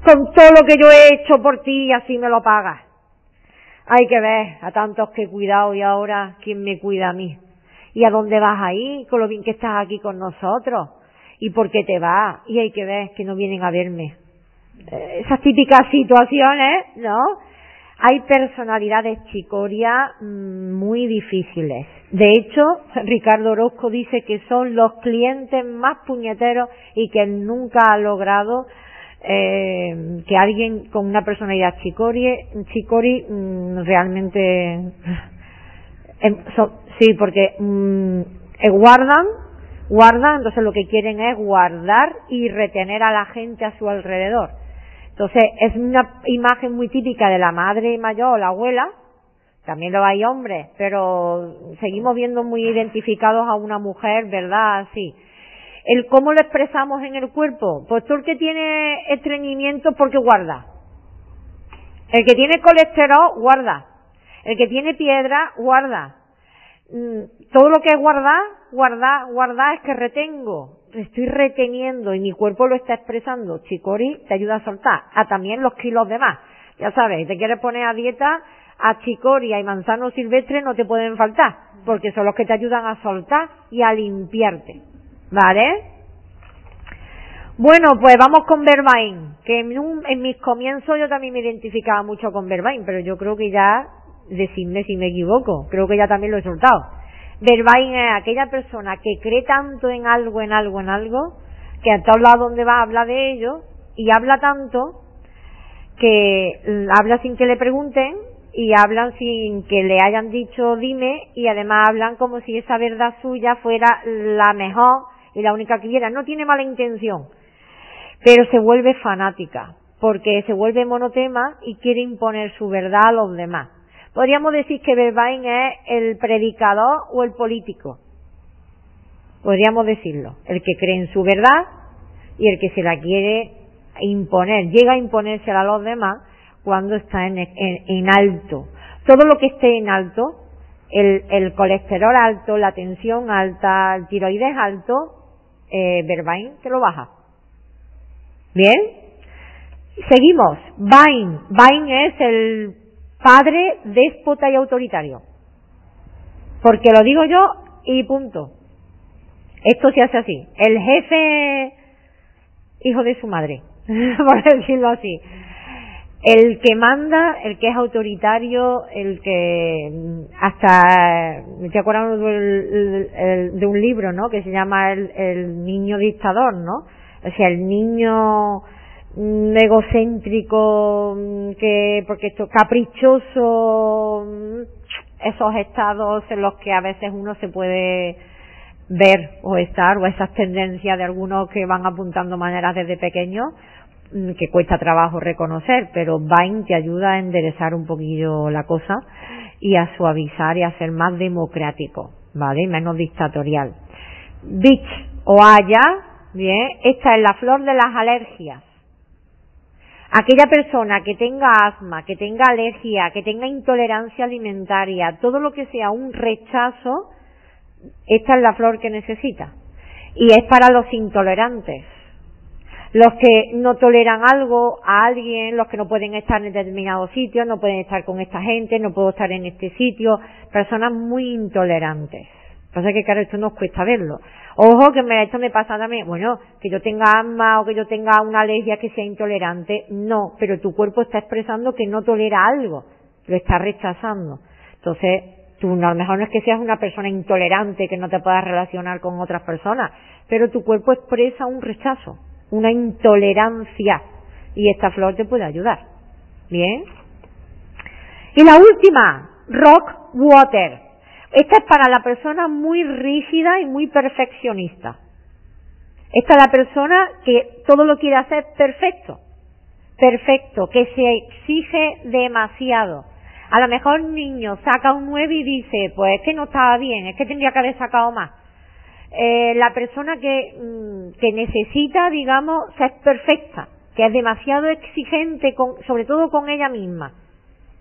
Con todo lo que yo he hecho por ti, así me lo pagas. Hay que ver a tantos que he cuidado y ahora quién me cuida a mí. ¿Y a dónde vas ahí? Con lo bien que estás aquí con nosotros. ¿Y por qué te vas? Y hay que ver que no vienen a verme. Eh, esas típicas situaciones, ¿no? Hay personalidades chicoria mm, muy difíciles. De hecho, Ricardo Orozco dice que son los clientes más puñeteros y que nunca ha logrado eh, que alguien con una personalidad chicorie, chicori mm, realmente (laughs) em, sí porque mm, eh, guardan guardan entonces lo que quieren es guardar y retener a la gente a su alrededor entonces, es una imagen muy típica de la madre mayor o la abuela, también lo hay hombres, pero seguimos viendo muy identificados a una mujer, ¿verdad? Sí. El cómo lo expresamos en el cuerpo, pues tú el que tiene estreñimiento porque guarda. El que tiene colesterol, guarda. El que tiene piedra, guarda. Mm, todo lo que es guardar, guardar, guardar es que retengo estoy reteniendo y mi cuerpo lo está expresando, Chicori te ayuda a soltar, a también los kilos de más. Ya sabes, te quieres poner a dieta, a chicoria y manzano silvestre no te pueden faltar, porque son los que te ayudan a soltar y a limpiarte. ¿Vale? Bueno, pues vamos con Verbain, que en, en mis comienzos yo también me identificaba mucho con Verbain, pero yo creo que ya, decidme si me equivoco, creo que ya también lo he soltado. Verbain es aquella persona que cree tanto en algo, en algo, en algo, que a todos lados donde va habla de ello y habla tanto que habla sin que le pregunten y hablan sin que le hayan dicho dime y además hablan como si esa verdad suya fuera la mejor y la única que viera. No tiene mala intención, pero se vuelve fanática porque se vuelve monotema y quiere imponer su verdad a los demás. Podríamos decir que Verbain es el predicador o el político. Podríamos decirlo. El que cree en su verdad y el que se la quiere imponer. Llega a imponérsela a los demás cuando está en, alto. Todo lo que esté en alto, el, el, colesterol alto, la tensión alta, el tiroides alto, eh, Verbain te lo baja. Bien. Seguimos. Bain. Bain es el padre déspota y autoritario. Porque lo digo yo y punto. Esto se hace así. El jefe, hijo de su madre, (laughs) por decirlo así. El que manda, el que es autoritario, el que hasta, estoy acordando de un libro, ¿no? Que se llama el, el niño dictador, ¿no? O sea, el niño egocéntrico, mm, que, porque esto, caprichoso, mm, esos estados en los que a veces uno se puede ver o estar, o esas tendencias de algunos que van apuntando maneras desde pequeño, mm, que cuesta trabajo reconocer, pero Vine te ayuda a enderezar un poquillo la cosa y a suavizar y a ser más democrático, ¿vale? Menos dictatorial. Beach o Haya, bien, esta es la flor de las alergias. Aquella persona que tenga asma, que tenga alergia, que tenga intolerancia alimentaria, todo lo que sea un rechazo, esta es la flor que necesita. Y es para los intolerantes. Los que no toleran algo a alguien, los que no pueden estar en determinados sitios, no pueden estar con esta gente, no puedo estar en este sitio, personas muy intolerantes. Pasa que claro, esto nos cuesta verlo. Ojo que me, esto me pasa también, bueno, que yo tenga asma o que yo tenga una alergia que sea intolerante, no, pero tu cuerpo está expresando que no tolera algo, lo está rechazando. Entonces, tú a lo mejor no es que seas una persona intolerante que no te puedas relacionar con otras personas, pero tu cuerpo expresa un rechazo, una intolerancia, y esta flor te puede ayudar. ¿Bien? Y la última, rock water. Esta es para la persona muy rígida y muy perfeccionista. Esta es la persona que todo lo quiere hacer perfecto, perfecto, que se exige demasiado. A lo mejor un niño saca un 9 y dice, pues es que no estaba bien, es que tendría que haber sacado más. Eh, la persona que, mm, que necesita, digamos, ser perfecta, que es demasiado exigente, con, sobre todo con ella misma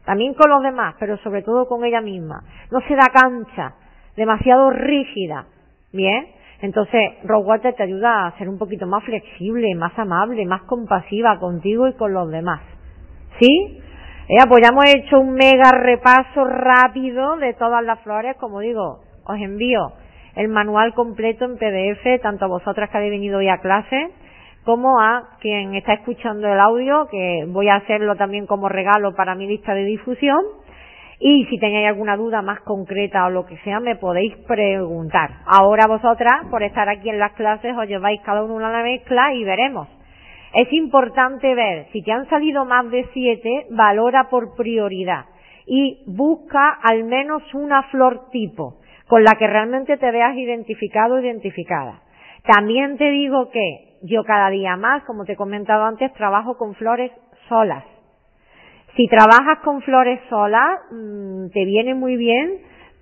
también con los demás, pero sobre todo con ella misma. No se da cancha, demasiado rígida. Bien, entonces Rockwater te ayuda a ser un poquito más flexible, más amable, más compasiva contigo y con los demás. ¿Sí? Eh, pues ya hemos hecho un mega repaso rápido de todas las flores, como digo, os envío el manual completo en PDF, tanto a vosotras que habéis venido hoy a clase, como a quien está escuchando el audio, que voy a hacerlo también como regalo para mi lista de difusión. Y si tenéis alguna duda más concreta o lo que sea, me podéis preguntar. Ahora vosotras, por estar aquí en las clases, os lleváis cada uno una mezcla y veremos. Es importante ver, si te han salido más de siete, valora por prioridad y busca al menos una flor tipo con la que realmente te veas identificado o identificada. También te digo que yo cada día más, como te he comentado antes, trabajo con flores solas. Si trabajas con flores solas, mm, te viene muy bien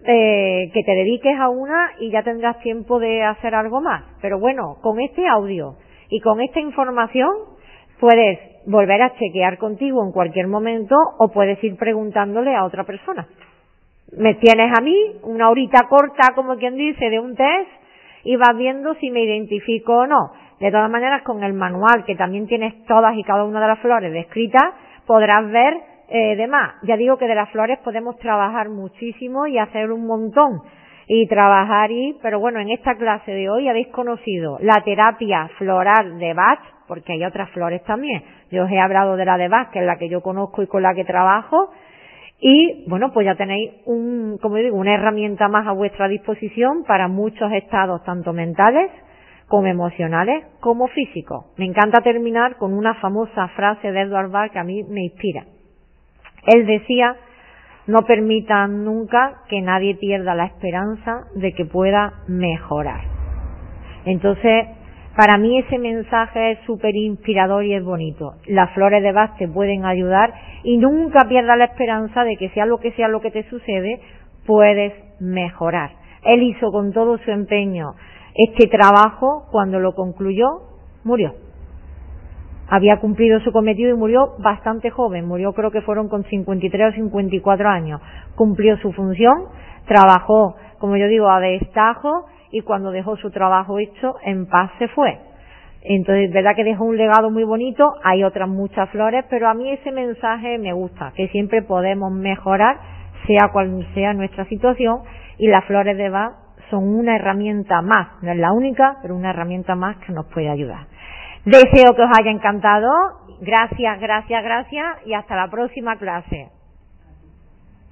eh, que te dediques a una y ya tendrás tiempo de hacer algo más. Pero bueno, con este audio y con esta información puedes volver a chequear contigo en cualquier momento o puedes ir preguntándole a otra persona. Me tienes a mí una horita corta, como quien dice, de un test y vas viendo si me identifico o no. De todas maneras, con el manual, que también tienes todas y cada una de las flores descritas, podrás ver eh, demás. Ya digo que de las flores podemos trabajar muchísimo y hacer un montón. Y trabajar y, pero bueno, en esta clase de hoy habéis conocido la terapia floral de Bach, porque hay otras flores también. Yo os he hablado de la de Bach, que es la que yo conozco y con la que trabajo. Y bueno, pues ya tenéis un, como digo, una herramienta más a vuestra disposición para muchos estados, tanto mentales como emocionales como físicos. Me encanta terminar con una famosa frase de Edward Bach que a mí me inspira. Él decía, no permitan nunca que nadie pierda la esperanza de que pueda mejorar. Entonces, para mí ese mensaje es súper inspirador y es bonito. Las flores de Bach te pueden ayudar y nunca pierdas la esperanza de que sea lo que sea lo que te sucede, puedes mejorar. Él hizo con todo su empeño este trabajo, cuando lo concluyó, murió. Había cumplido su cometido y murió bastante joven, murió creo que fueron con 53 o 54 años. Cumplió su función, trabajó, como yo digo, a destajo y cuando dejó su trabajo hecho, en paz se fue. Entonces, verdad que dejó un legado muy bonito, hay otras muchas flores, pero a mí ese mensaje me gusta, que siempre podemos mejorar, sea cual sea nuestra situación, y las flores de Bach son una herramienta más, no es la única, pero una herramienta más que nos puede ayudar. Deseo que os haya encantado. Gracias, gracias, gracias y hasta la próxima clase.